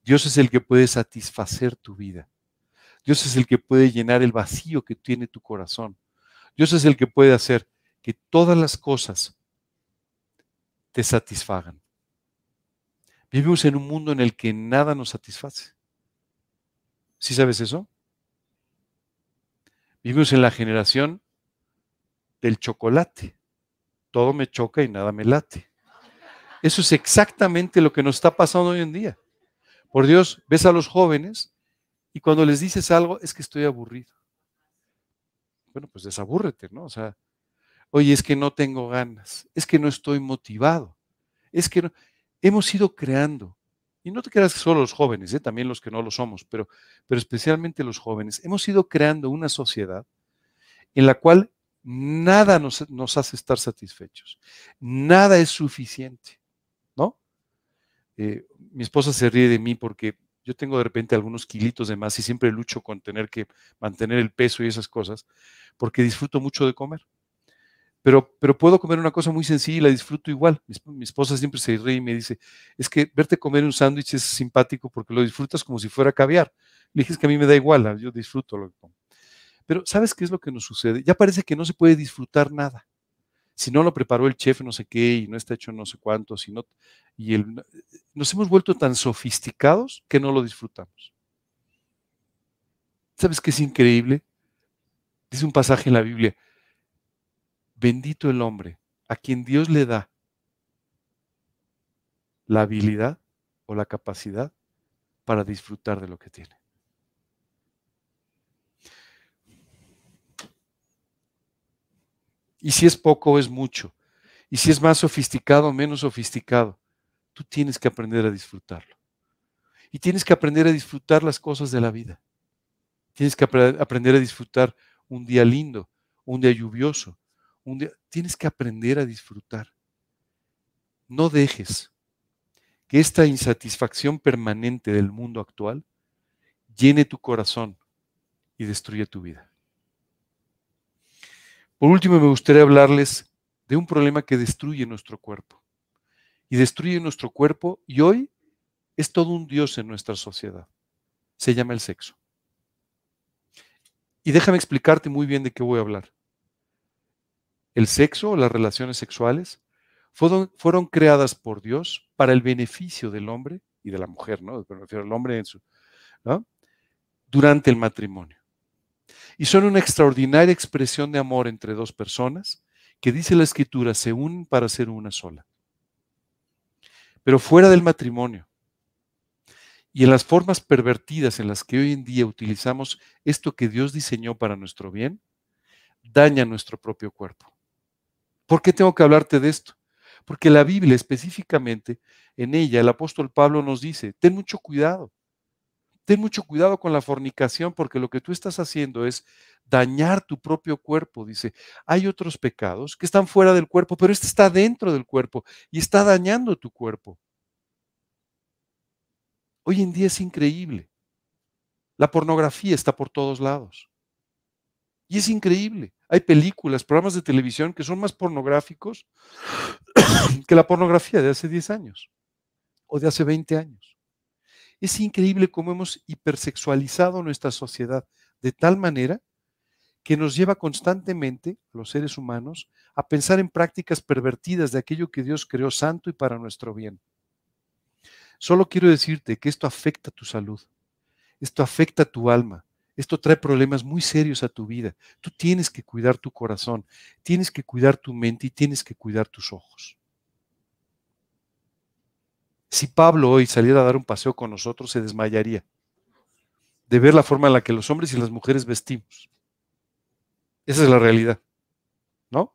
Dios es el que puede satisfacer tu vida. Dios es el que puede llenar el vacío que tiene tu corazón. Dios es el que puede hacer que todas las cosas te satisfagan. Vivimos en un mundo en el que nada nos satisface. ¿Sí sabes eso? Vivimos en la generación del chocolate. Todo me choca y nada me late. Eso es exactamente lo que nos está pasando hoy en día. Por Dios, ves a los jóvenes y cuando les dices algo es que estoy aburrido. Bueno, pues desabúrrete, ¿no? O sea, oye, es que no tengo ganas, es que no estoy motivado, es que no... hemos ido creando, y no te creas que solo los jóvenes, ¿eh? también los que no lo somos, pero, especialmente los jóvenes, hemos ido creando una sociedad en la cual nada nos, hace estar satisfechos, nada es suficiente. Eh, mi esposa se ríe de mí porque yo tengo de repente algunos kilitos de más y siempre lucho con tener que mantener el peso y esas cosas, porque disfruto mucho de comer. Pero, puedo comer una cosa muy sencilla y la disfruto igual. Mi, esposa siempre se ríe y me dice, es que verte comer un sándwich es simpático porque lo disfrutas como si fuera caviar. Le dije, que a mí me da igual, yo disfruto lo que como. Pero ¿sabes qué es lo que nos sucede? Ya parece que no se puede disfrutar nada si no lo preparó el chef no sé qué y no está hecho no sé cuánto, sino, y el, nos hemos vuelto tan sofisticados que no lo disfrutamos. ¿Sabes qué es increíble? Dice un pasaje en la Biblia, bendito el hombre a quien Dios le da la habilidad o la capacidad para disfrutar de lo que tiene. Y si es poco es mucho. Y si es más sofisticado o menos sofisticado. Tú tienes que aprender a disfrutarlo. Y tienes que aprender a disfrutar las cosas de la vida. Tienes que aprender a disfrutar un día lindo, un día lluvioso. Tienes que aprender a disfrutar. No dejes que esta insatisfacción permanente del mundo actual llene tu corazón y destruya tu vida. Por último, me gustaría hablarles de un problema que destruye nuestro cuerpo. Y destruye nuestro cuerpo y hoy es todo un dios en nuestra sociedad. Se llama el sexo. Y déjame explicarte muy bien de qué voy a hablar. El sexo, las relaciones sexuales, fueron, fueron creadas por Dios para el beneficio del hombre y de la mujer, ¿no? Me refiero al hombre en su, durante el matrimonio. Y son una extraordinaria expresión de amor entre dos personas que dice la escritura se unen para ser una sola. Pero fuera del matrimonio y en las formas pervertidas en las que hoy en día utilizamos esto que Dios diseñó para nuestro bien, daña nuestro propio cuerpo. ¿Por qué tengo que hablarte de esto? Porque la Biblia específicamente, en ella el apóstol Pablo nos dice, ten mucho cuidado ten mucho cuidado con la fornicación porque lo que tú estás haciendo es dañar tu propio cuerpo. Dice, hay otros pecados que están fuera del cuerpo, pero este está dentro del cuerpo y está dañando tu cuerpo. Hoy en día es increíble. La pornografía está por todos lados. Y es increíble. Hay películas, programas de televisión que son más pornográficos que la pornografía de hace 10 años o de hace 20 años. Es increíble cómo hemos hipersexualizado nuestra sociedad de tal manera que nos lleva constantemente, los seres humanos, a pensar en prácticas pervertidas de aquello que Dios creó santo y para nuestro bien. Solo quiero decirte que esto afecta tu salud, esto afecta tu alma, esto trae problemas muy serios a tu vida. Tú tienes que cuidar tu corazón, tienes que cuidar tu mente y tienes que cuidar tus ojos. Si Pablo hoy saliera a dar un paseo con nosotros, se desmayaría de ver la forma en la que los hombres y las mujeres vestimos. Esa es la realidad, ¿no?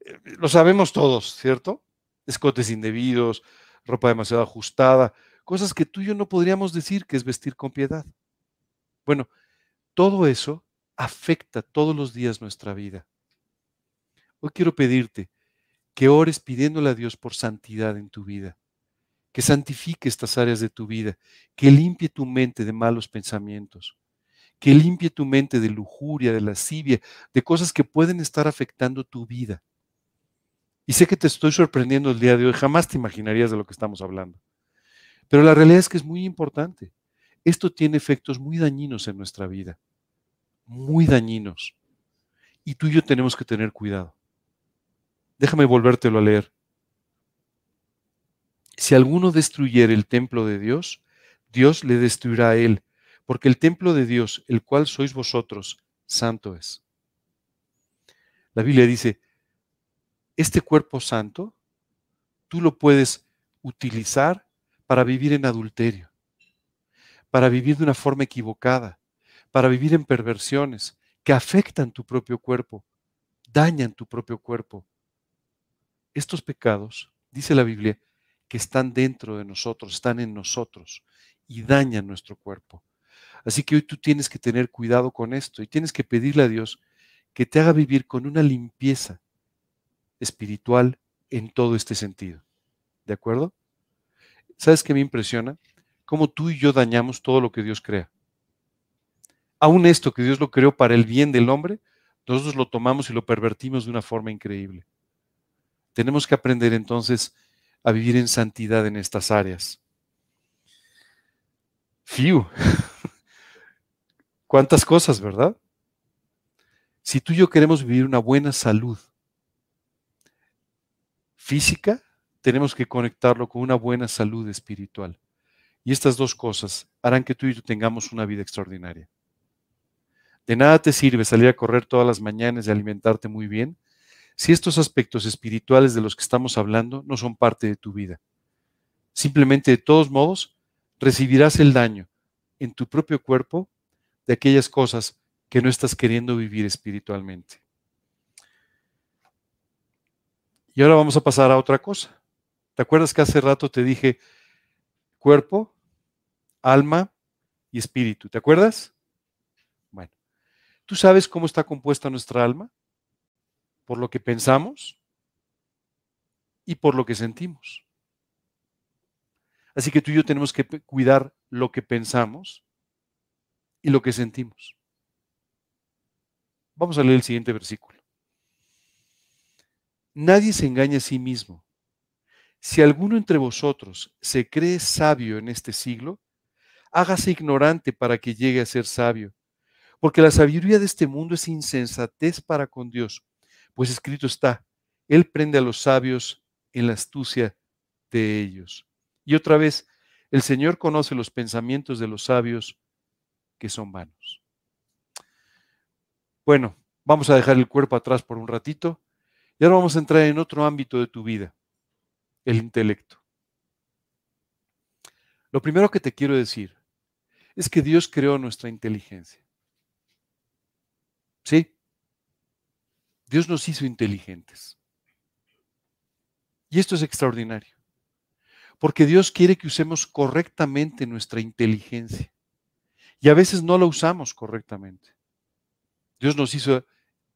Eh, lo sabemos todos, ¿cierto? Escotes indebidos, ropa demasiado ajustada, cosas que tú y yo no podríamos decir que es vestir con piedad. Bueno, todo eso afecta todos los días nuestra vida. Hoy quiero pedirte que ores pidiéndole a Dios por santidad en tu vida que santifique estas áreas de tu vida, que limpie tu mente de malos pensamientos, que limpie tu mente de lujuria, de lascivia, de cosas que pueden estar afectando tu vida. Y sé que te estoy sorprendiendo el día de hoy, jamás te imaginarías de lo que estamos hablando. Pero la realidad es que es muy importante. Esto tiene efectos muy dañinos en nuestra vida, muy dañinos. Y tú y yo tenemos que tener cuidado. Déjame volvértelo a leer. Si alguno destruyere el templo de Dios, Dios le destruirá a él, porque el templo de Dios, el cual sois vosotros, santo es. La Biblia dice, este cuerpo santo, tú lo puedes utilizar para vivir en adulterio, para vivir de una forma equivocada, para vivir en perversiones que afectan tu propio cuerpo, dañan tu propio cuerpo. Estos pecados, dice la Biblia, que están dentro de nosotros, están en nosotros y dañan nuestro cuerpo. Así que hoy tú tienes que tener cuidado con esto y tienes que pedirle a Dios que te haga vivir con una limpieza espiritual en todo este sentido. ¿De acuerdo? ¿Sabes qué me impresiona? Cómo tú y yo dañamos todo lo que Dios crea. Aún esto que Dios lo creó para el bien del hombre, nosotros lo tomamos y lo pervertimos de una forma increíble. Tenemos que aprender entonces a vivir en santidad en estas áreas. Fiu. ¿Cuántas cosas, verdad? Si tú y yo queremos vivir una buena salud física, tenemos que conectarlo con una buena salud espiritual. Y estas dos cosas harán que tú y yo tengamos una vida extraordinaria. De nada te sirve salir a correr todas las mañanas y alimentarte muy bien si estos aspectos espirituales de los que estamos hablando no son parte de tu vida. Simplemente, de todos modos, recibirás el daño en tu propio cuerpo de aquellas cosas que no estás queriendo vivir espiritualmente. Y ahora vamos a pasar a otra cosa. ¿Te acuerdas que hace rato te dije cuerpo, alma y espíritu? ¿Te acuerdas? Bueno, ¿tú sabes cómo está compuesta nuestra alma? Por lo que pensamos y por lo que sentimos. Así que tú y yo tenemos que cuidar lo que pensamos y lo que sentimos. Vamos a leer el siguiente versículo. Nadie se engaña a sí mismo. Si alguno entre vosotros se cree sabio en este siglo, hágase ignorante para que llegue a ser sabio, porque la sabiduría de este mundo es insensatez para con Dios, pues escrito está, Él prende a los sabios en la astucia de ellos. Y otra vez, el Señor conoce los pensamientos de los sabios que son vanos. Bueno, vamos a dejar el cuerpo atrás por un ratito y ahora vamos a entrar en otro ámbito de tu vida, el intelecto. Lo primero que te quiero decir es que Dios creó nuestra inteligencia. ¿Sí? Dios nos hizo inteligentes. Y esto es extraordinario. Porque Dios quiere que usemos correctamente nuestra inteligencia. Y a veces no la usamos correctamente. Dios nos hizo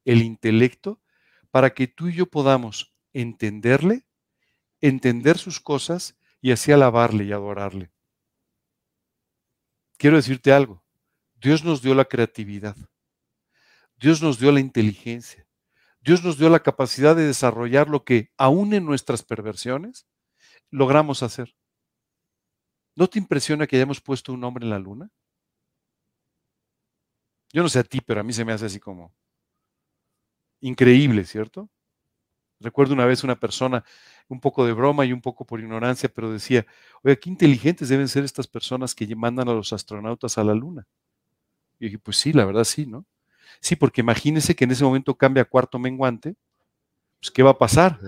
el intelecto para que tú y yo podamos entenderle, entender sus cosas y así alabarle y adorarle. Quiero decirte algo, Dios nos dio la creatividad, Dios nos dio la inteligencia, Dios nos dio la capacidad de desarrollar lo que aún en nuestras perversiones logramos hacer. ¿No te impresiona que hayamos puesto un hombre en la luna? Yo no sé a ti, pero a mí se me hace así como, increíble, ¿cierto? Recuerdo una vez una persona, un poco de broma y un poco por ignorancia, pero decía, oye, qué inteligentes deben ser estas personas que mandan a los astronautas a la luna. Y dije, pues sí, la verdad sí, ¿no? Sí, porque imagínese que en ese momento cambia a cuarto menguante, pues ¿qué va a pasar?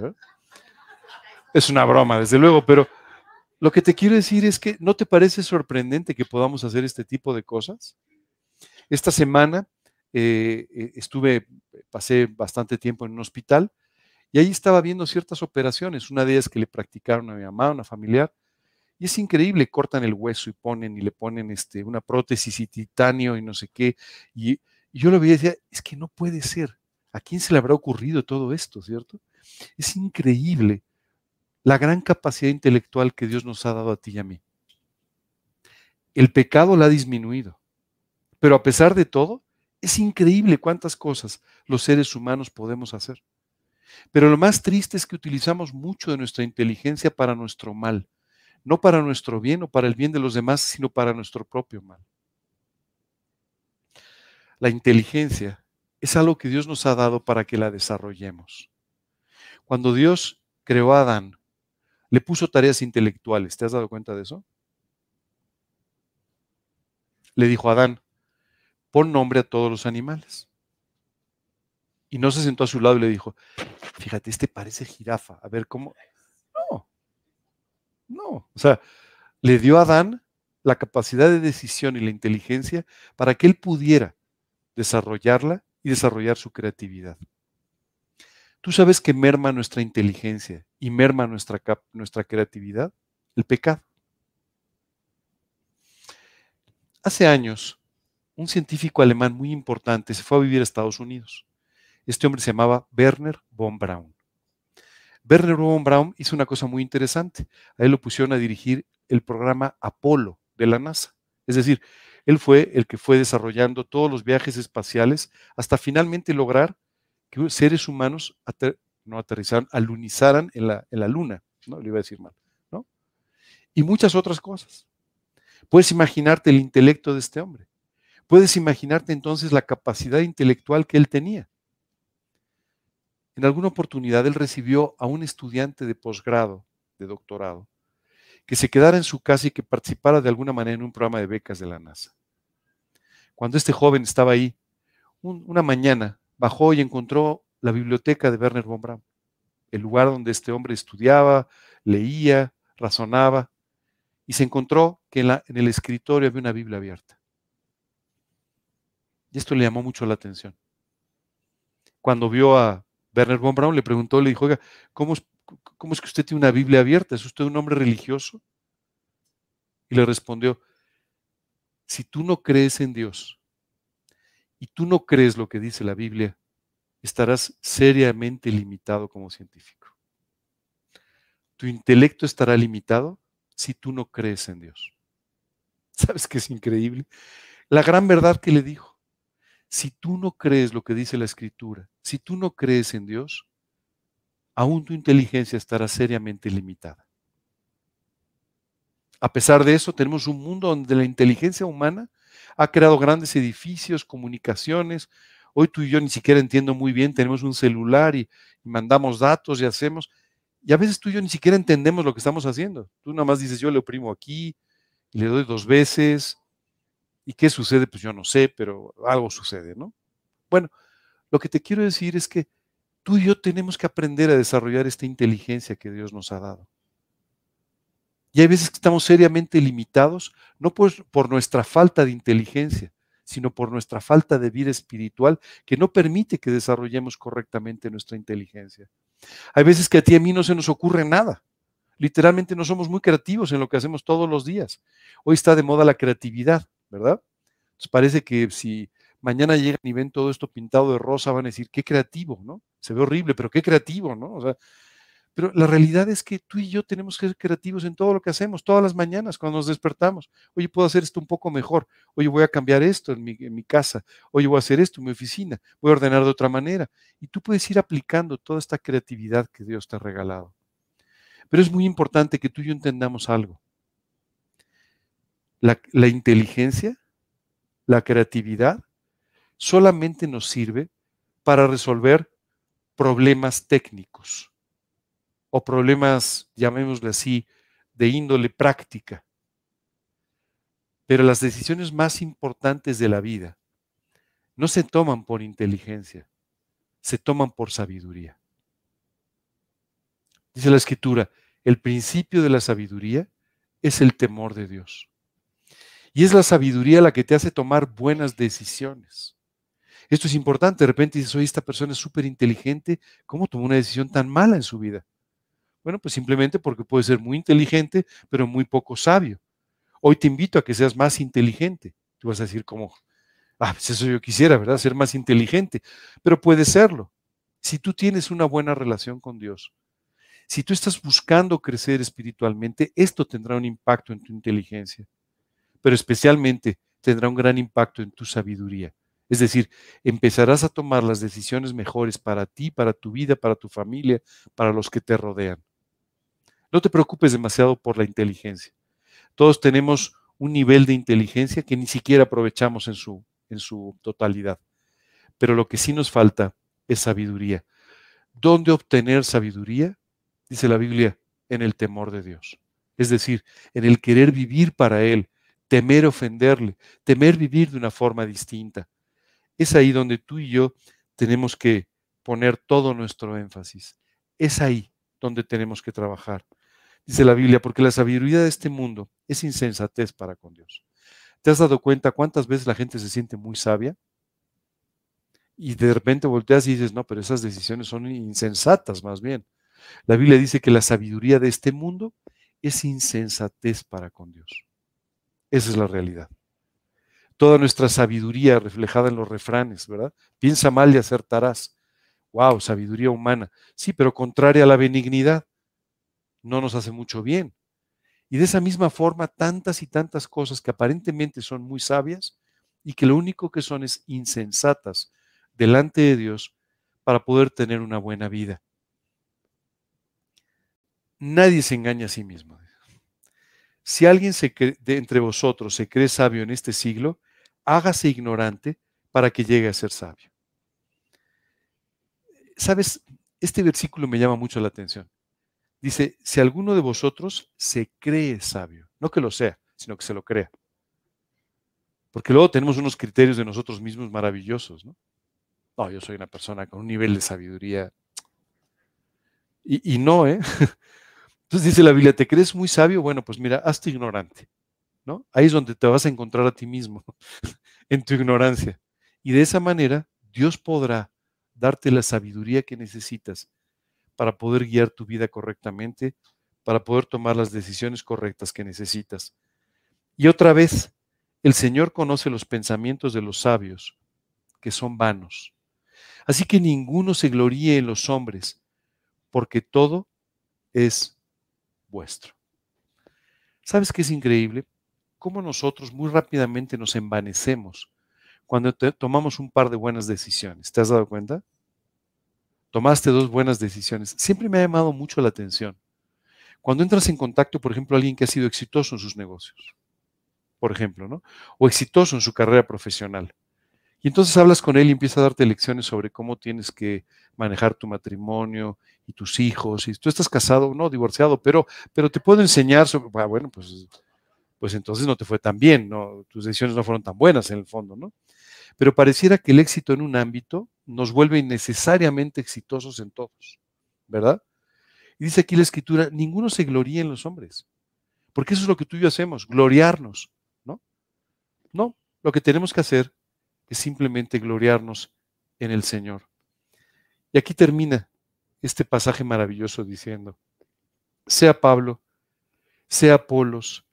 Es una broma, desde luego, pero lo que te quiero decir es que ¿no te parece sorprendente que podamos hacer este tipo de cosas? Esta semana eh, eh, estuve, pasé bastante tiempo en un hospital y ahí estaba viendo ciertas operaciones, una de ellas que le practicaron a mi mamá, una familiar, y es increíble, cortan el hueso y ponen y le ponen este, una prótesis y titanio y no sé qué, y, yo lo veía y decía, es que no puede ser, ¿a quién se le habrá ocurrido todo esto, cierto? Es increíble la gran capacidad intelectual que Dios nos ha dado a ti y a mí. El pecado la ha disminuido, pero a pesar de todo, es increíble cuántas cosas los seres humanos podemos hacer. Pero lo más triste es que utilizamos mucho de nuestra inteligencia para nuestro mal, no para nuestro bien o para el bien de los demás, sino para nuestro propio mal. La inteligencia es algo que Dios nos ha dado para que la desarrollemos. Cuando Dios creó a Adán, le puso tareas intelectuales. ¿Te has dado cuenta de eso? Le dijo a Adán, pon nombre a todos los animales. Y no se sentó a su lado y le dijo, fíjate, este parece jirafa, a ver cómo... No, no, o sea, le dio a Adán la capacidad de decisión y la inteligencia para que él pudiera desarrollarla y desarrollar su creatividad. ¿Tú sabes que merma nuestra inteligencia y merma nuestra, nuestra creatividad? El pecado. Hace años, un científico alemán muy importante se fue a vivir a Estados Unidos. Este hombre se llamaba Werner von Braun. Werner von Braun hizo una cosa muy interesante. A él lo pusieron a dirigir el programa Apolo de la NASA. Es decir, él fue el que fue desarrollando todos los viajes espaciales hasta finalmente lograr que seres humanos no aterrizaran, alunizaran en la, en la luna. No, le iba a decir mal. ¿no? Y muchas otras cosas. Puedes imaginarte el intelecto de este hombre. Puedes imaginarte entonces la capacidad intelectual que él tenía. En alguna oportunidad él recibió a un estudiante de posgrado, de doctorado, que se quedara en su casa y que participara de alguna manera en un programa de becas de la NASA. Cuando este joven estaba ahí, una mañana bajó y encontró la biblioteca de Werner von Braun, el lugar donde este hombre estudiaba, leía, razonaba, y se encontró que en, en el escritorio había una Biblia abierta. Y esto le llamó mucho la atención. Cuando vio a Werner von Braun le preguntó, le dijo, oiga, ¿cómo es, ¿cómo es que usted tiene una Biblia abierta? ¿Es usted un hombre religioso? Y le respondió, si tú no crees en Dios y tú no crees lo que dice la Biblia, estarás seriamente limitado como científico. Tu intelecto estará limitado si tú no crees en Dios. ¿Sabes qué es increíble? La gran verdad que le dijo. Si tú no crees lo que dice la Escritura, si tú no crees en Dios, aún tu inteligencia estará seriamente limitada. A pesar de eso, tenemos un mundo donde la inteligencia humana ha creado grandes edificios, comunicaciones. Hoy tú y yo ni siquiera entiendo muy bien, tenemos un celular y, mandamos datos y hacemos. Y a veces tú y yo ni siquiera entendemos lo que estamos haciendo. Tú nada más dices, yo le oprimo aquí, y le doy dos veces. ¿Y qué sucede? Pues yo no sé, pero algo sucede, ¿no? Bueno, lo que te quiero decir es que tú y yo tenemos que aprender a desarrollar esta inteligencia que Dios nos ha dado. Y hay veces que estamos seriamente limitados, no por, por nuestra falta de inteligencia, sino por nuestra falta de vida espiritual que no permite que desarrollemos correctamente nuestra inteligencia. Hay veces que a ti y a mí no se nos ocurre nada. Literalmente no somos muy creativos en lo que hacemos todos los días. Hoy está de moda la creatividad, ¿verdad? Entonces parece que si mañana llegan y ven todo esto pintado de rosa, van a decir, qué creativo, ¿no? Se ve horrible, pero qué creativo, ¿no? O sea, pero la realidad es que tú y yo tenemos que ser creativos en todo lo que hacemos, todas las mañanas cuando nos despertamos. Oye, puedo hacer esto un poco mejor. Oye, voy a cambiar esto en mi, en mi, casa. Oye, voy a hacer esto en mi oficina. Voy a ordenar de otra manera. Y tú puedes ir aplicando toda esta creatividad que Dios te ha regalado. Pero es muy importante que tú y yo entendamos algo. La, inteligencia, la creatividad, solamente nos sirve para resolver problemas técnicos o problemas, llamémosle así, de índole práctica. Pero las decisiones más importantes de la vida no se toman por inteligencia, se toman por sabiduría. Dice la escritura, el principio de la sabiduría es el temor de Dios. Y es la sabiduría la que te hace tomar buenas decisiones. Esto es importante. De repente dices, oye, esta persona es súper inteligente. ¿Cómo tomó una decisión tan mala en su vida? Bueno, pues simplemente porque puede ser muy inteligente, pero muy poco sabio. Hoy te invito a que seas más inteligente. Tú vas a decir como, ah, pues eso yo quisiera, ¿verdad? Ser más inteligente, pero puede serlo. Si tú tienes una buena relación con Dios, si tú estás buscando crecer espiritualmente, esto tendrá un impacto en tu inteligencia, pero especialmente tendrá un gran impacto en tu sabiduría. Es decir, empezarás a tomar las decisiones mejores para ti, para tu vida, para tu familia, para los que te rodean. No te preocupes demasiado por la inteligencia. Todos tenemos un nivel de inteligencia que ni siquiera aprovechamos en su, en su totalidad. Pero lo que sí nos falta es sabiduría. ¿Dónde obtener sabiduría? Dice la Biblia, en el temor de Dios. Es decir, en el querer vivir para Él, temer ofenderle, temer vivir de una forma distinta. Es ahí donde tú y yo tenemos que poner todo nuestro énfasis. Es ahí donde tenemos que trabajar dice la Biblia, porque la sabiduría de este mundo es insensatez para con Dios. ¿Te has dado cuenta cuántas veces la gente se siente muy sabia? Y de repente volteas y dices, no, pero esas decisiones son insensatas más bien. La Biblia dice que la sabiduría de este mundo es insensatez para con Dios. Esa es la realidad. Toda nuestra sabiduría reflejada en los refranes, ¿verdad? Piensa mal y acertarás. Wow, sabiduría humana. Sí, pero contraria a la benignidad no nos hace mucho bien. Y de esa misma forma, tantas y tantas cosas que aparentemente son muy sabias y que lo único que son es insensatas delante de Dios para poder tener una buena vida. Nadie se engaña a sí mismo. Si alguien de entre vosotros se cree sabio en este siglo, hágase ignorante para que llegue a ser sabio. Sabes, este versículo me llama mucho la atención. Dice, si alguno de vosotros se cree sabio, no que lo sea, sino que se lo crea. Porque luego tenemos unos criterios de nosotros mismos maravillosos, ¿no? No, yo soy una persona con un nivel de sabiduría. Y, no, ¿eh? Entonces dice la Biblia, ¿te crees muy sabio? Bueno, pues mira, hazte ignorante, ¿no? Ahí es donde te vas a encontrar a ti mismo, en tu ignorancia. Y de esa manera, Dios podrá darte la sabiduría que necesitas para poder guiar tu vida correctamente, para poder tomar las decisiones correctas que necesitas. Y otra vez, el Señor conoce los pensamientos de los sabios, que son vanos. Así que ninguno se gloríe en los hombres, porque todo es vuestro. ¿Sabes qué es increíble? Cómo nosotros muy rápidamente nos envanecemos cuando tomamos un par de buenas decisiones. ¿Te has dado cuenta? Tomaste dos buenas decisiones. Siempre me ha llamado mucho la atención. Cuando entras en contacto, por ejemplo, alguien que ha sido exitoso en sus negocios, por ejemplo, ¿no? O exitoso en su carrera profesional. Y entonces hablas con él y empieza a darte lecciones sobre cómo tienes que manejar tu matrimonio y tus hijos. Y tú estás casado, no, divorciado, pero, pero te puedo enseñar sobre, ah, bueno, pues, pues entonces no te fue tan bien. Tus decisiones no fueron tan buenas en el fondo, ¿no? Pero pareciera que el éxito en un ámbito nos vuelve innecesariamente exitosos en todos, ¿verdad? Y dice aquí la escritura, ninguno se gloría en los hombres, porque eso es lo que tú y yo hacemos, gloriarnos, ¿no? No, lo que tenemos que hacer es simplemente gloriarnos en el Señor. Y aquí termina este pasaje maravilloso diciendo, sea Pablo, sea Apolos,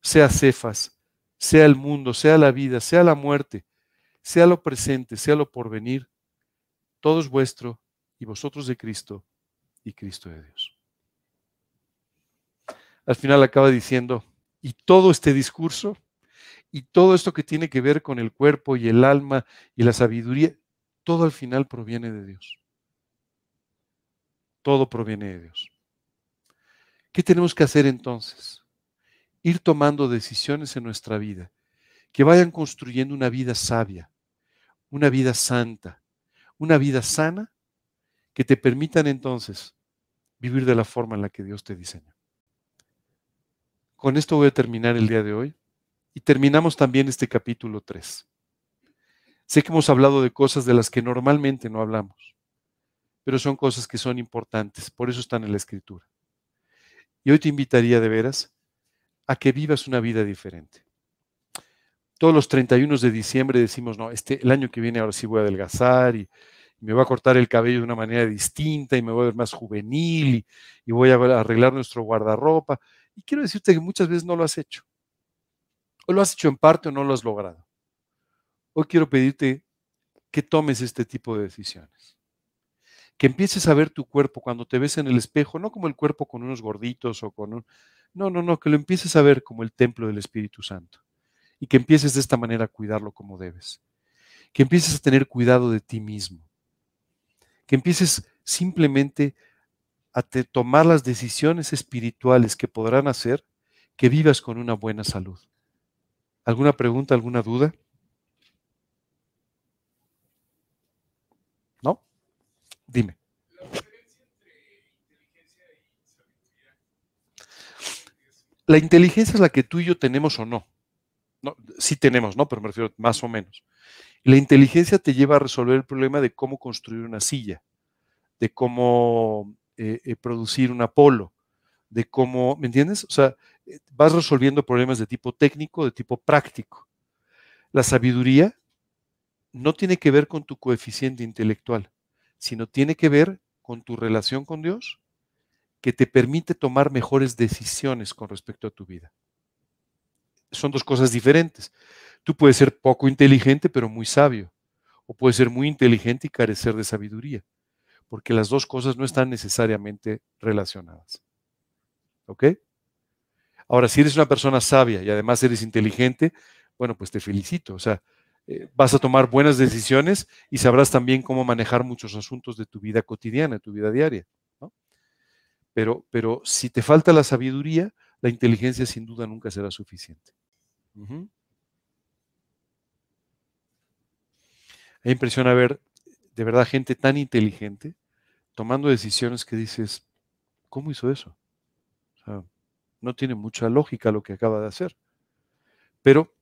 sea Cefas, sea el mundo, sea la vida, sea la muerte, sea lo presente, sea lo porvenir, todo es vuestro y vosotros de Cristo y Cristo de Dios. Al final acaba diciendo, y todo este discurso y todo esto que tiene que ver con el cuerpo y el alma y la sabiduría, todo al final proviene de Dios. Todo proviene de Dios. ¿Qué tenemos que hacer entonces? Ir tomando decisiones en nuestra vida que vayan construyendo una vida sabia, una vida santa, una vida sana que te permitan entonces vivir de la forma en la que Dios te diseña. Con esto voy a terminar el día de hoy y terminamos también este capítulo 3. Sé que hemos hablado de cosas de las que normalmente no hablamos, pero son cosas que son importantes, por eso están en la escritura. Y hoy te invitaría de veras a que vivas una vida diferente. Todos los 31 de diciembre decimos, no, este, el año que viene ahora sí voy a adelgazar y, me voy a cortar el cabello de una manera distinta y me voy a ver más juvenil y, y voy a arreglar nuestro guardarropa. Y quiero decirte que muchas veces no lo has hecho. O lo has hecho en parte o no lo has logrado. Hoy quiero pedirte que tomes este tipo de decisiones. Que empieces a ver tu cuerpo cuando te ves en el espejo, no como el cuerpo con unos gorditos o con un... No, no, no, que lo empieces a ver como el templo del Espíritu Santo y que empieces de esta manera a cuidarlo como debes. Que empieces a tener cuidado de ti mismo. Que empieces simplemente a tomar las decisiones espirituales que podrán hacer que vivas con una buena salud. ¿Alguna pregunta, alguna duda? ¿No? Dime. La inteligencia es la que tú y yo tenemos o no sí tenemos, ¿no? Pero me refiero más o menos. la inteligencia te lleva a resolver el problema de cómo construir una silla, de cómo eh, eh, producir un apolo, de cómo, ¿me entiendes? O sea, vas resolviendo problemas de tipo técnico, de tipo práctico. La sabiduría no tiene que ver con tu coeficiente intelectual, sino tiene que ver con tu relación con Dios, que te permite tomar mejores decisiones con respecto a tu vida son dos cosas diferentes. Tú puedes ser poco inteligente, pero muy sabio. O puedes ser muy inteligente y carecer de sabiduría. Porque las dos cosas no están necesariamente relacionadas. ¿Ok? Ahora, si eres una persona sabia y además eres inteligente, bueno, pues te felicito. O sea, eh, vas a tomar buenas decisiones y sabrás también cómo manejar muchos asuntos de tu vida cotidiana, tu vida diaria. Pero, pero si te falta la sabiduría, la inteligencia sin duda nunca será suficiente. Me impresiona ver de verdad gente tan inteligente tomando decisiones que dices, ¿cómo hizo eso? No tiene mucha lógica lo que acaba de hacer. Pero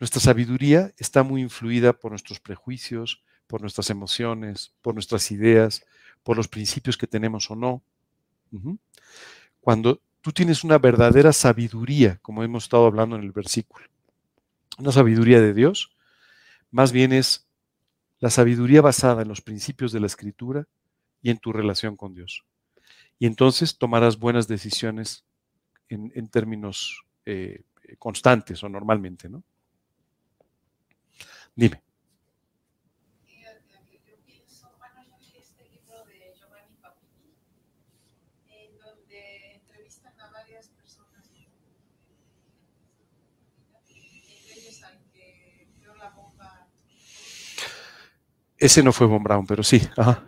nuestra sabiduría está muy influida por nuestros prejuicios, por nuestras emociones, por nuestras ideas, por los principios que tenemos o no. Cuando tú tienes una verdadera sabiduría, como hemos estado hablando en el versículo. Una sabiduría de Dios, más bien es la sabiduría basada en los principios de la escritura y en tu relación con Dios. Y entonces tomarás buenas decisiones en, términos eh, constantes o normalmente, ¿no? Dime. Ese no fue Von Braun, pero sí. Ajá.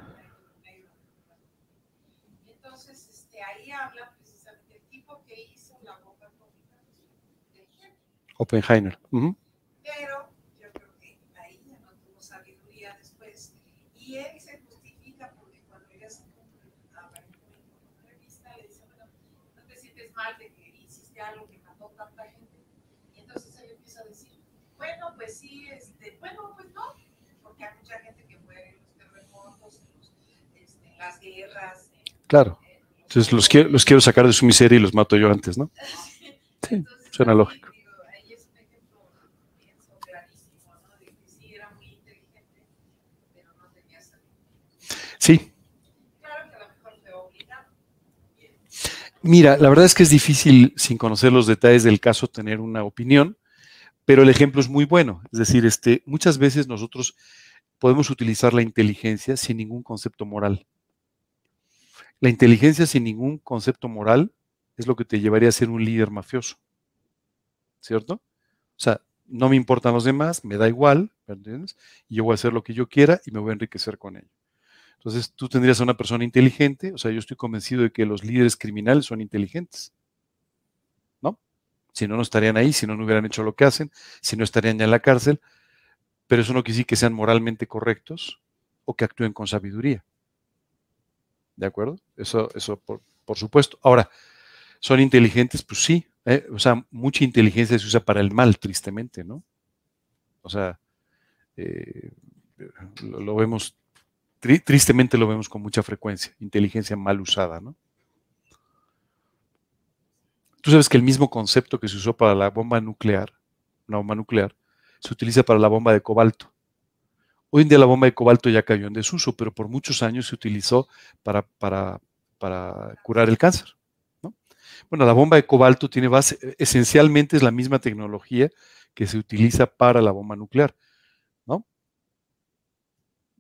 Entonces, este, ahí habla precisamente el tipo que hizo la bomba atómica. Oppenheimer. Pero yo creo que ahí ya no tuvo sabiduría después. Y él se justifica porque cuando ella se aparentemente en una entrevista le dice, bueno, no te sientes mal de que hiciste algo que mató tanta gente. Y entonces él empieza a decir, bueno, pues sí, este, bueno, pues no hay mucha gente que muere en los terremotos, en, este, las guerras. claro. Entonces los quiero, los quiero sacar de su miseria y los mato yo antes, ¿no? Sí, suena lógico. ahí es un ejemplo, pienso, clarísimo, ¿no? De que sí era muy inteligente, pero no tenía salud. Sí. Mira, la verdad es que es difícil, sin conocer los detalles del caso, tener una opinión, pero el ejemplo es muy bueno. Es decir, este, muchas veces nosotros podemos utilizar la inteligencia sin ningún concepto moral. La inteligencia sin ningún concepto moral es lo que te llevaría a ser un líder mafioso. ¿Cierto? O sea, no me importan los demás, me da igual, ¿entiendes? Y yo voy a hacer lo que yo quiera y me voy a enriquecer con ello. Entonces, tú tendrías a una persona inteligente, o sea, yo estoy convencido de que los líderes criminales son inteligentes. ¿No? Si no, no estarían ahí, si no, no hubieran hecho lo que hacen, si no estarían ya en la cárcel, pero eso no quiere decir que sean moralmente correctos o que actúen con sabiduría. ¿De acuerdo? Eso, eso por, supuesto. Ahora, ¿son inteligentes? Pues sí. ¿eh? O sea, mucha inteligencia se usa para el mal, tristemente, ¿no? O sea, eh, lo, vemos, tristemente lo vemos con mucha frecuencia, inteligencia mal usada, ¿no? Tú sabes que el mismo concepto que se usó para la bomba nuclear, una bomba nuclear, se utiliza para la bomba de cobalto. Hoy en día la bomba de cobalto ya cayó en desuso, pero por muchos años se utilizó para, para, curar el cáncer. Bueno, la bomba de cobalto tiene base, esencialmente es la misma tecnología que se utiliza para la bomba nuclear. ¿no?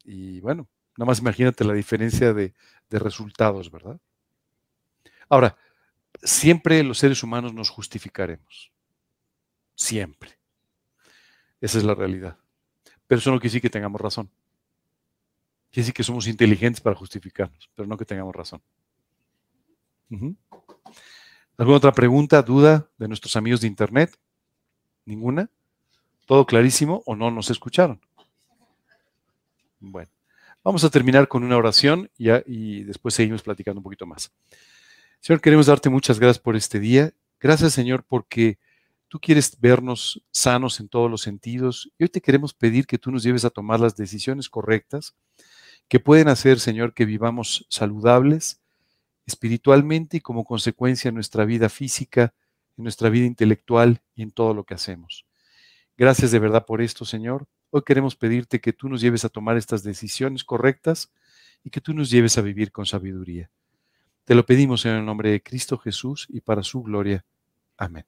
Y bueno, nada más imagínate la diferencia de, resultados, ¿verdad? Ahora, siempre los seres humanos nos justificaremos. Siempre. Esa es la realidad. Pero eso no quiere decir que tengamos razón. Quiere decir que somos inteligentes para justificarnos, pero no que tengamos razón. ¿Alguna otra pregunta, duda de nuestros amigos de Internet? ¿Ninguna? ¿Todo clarísimo o no nos escucharon? Bueno, vamos a terminar con una oración y, y después seguimos platicando un poquito más. Señor, queremos darte muchas gracias por este día. Gracias, Señor, porque Tú quieres vernos sanos en todos los sentidos y hoy te queremos pedir que tú nos lleves a tomar las decisiones correctas que pueden hacer, Señor, que vivamos saludables espiritualmente y como consecuencia en nuestra vida física, en nuestra vida intelectual y en todo lo que hacemos. Gracias de verdad por esto, Señor. Hoy queremos pedirte que tú nos lleves a tomar estas decisiones correctas y que tú nos lleves a vivir con sabiduría. Te lo pedimos en el nombre de Cristo Jesús y para su gloria. Amén.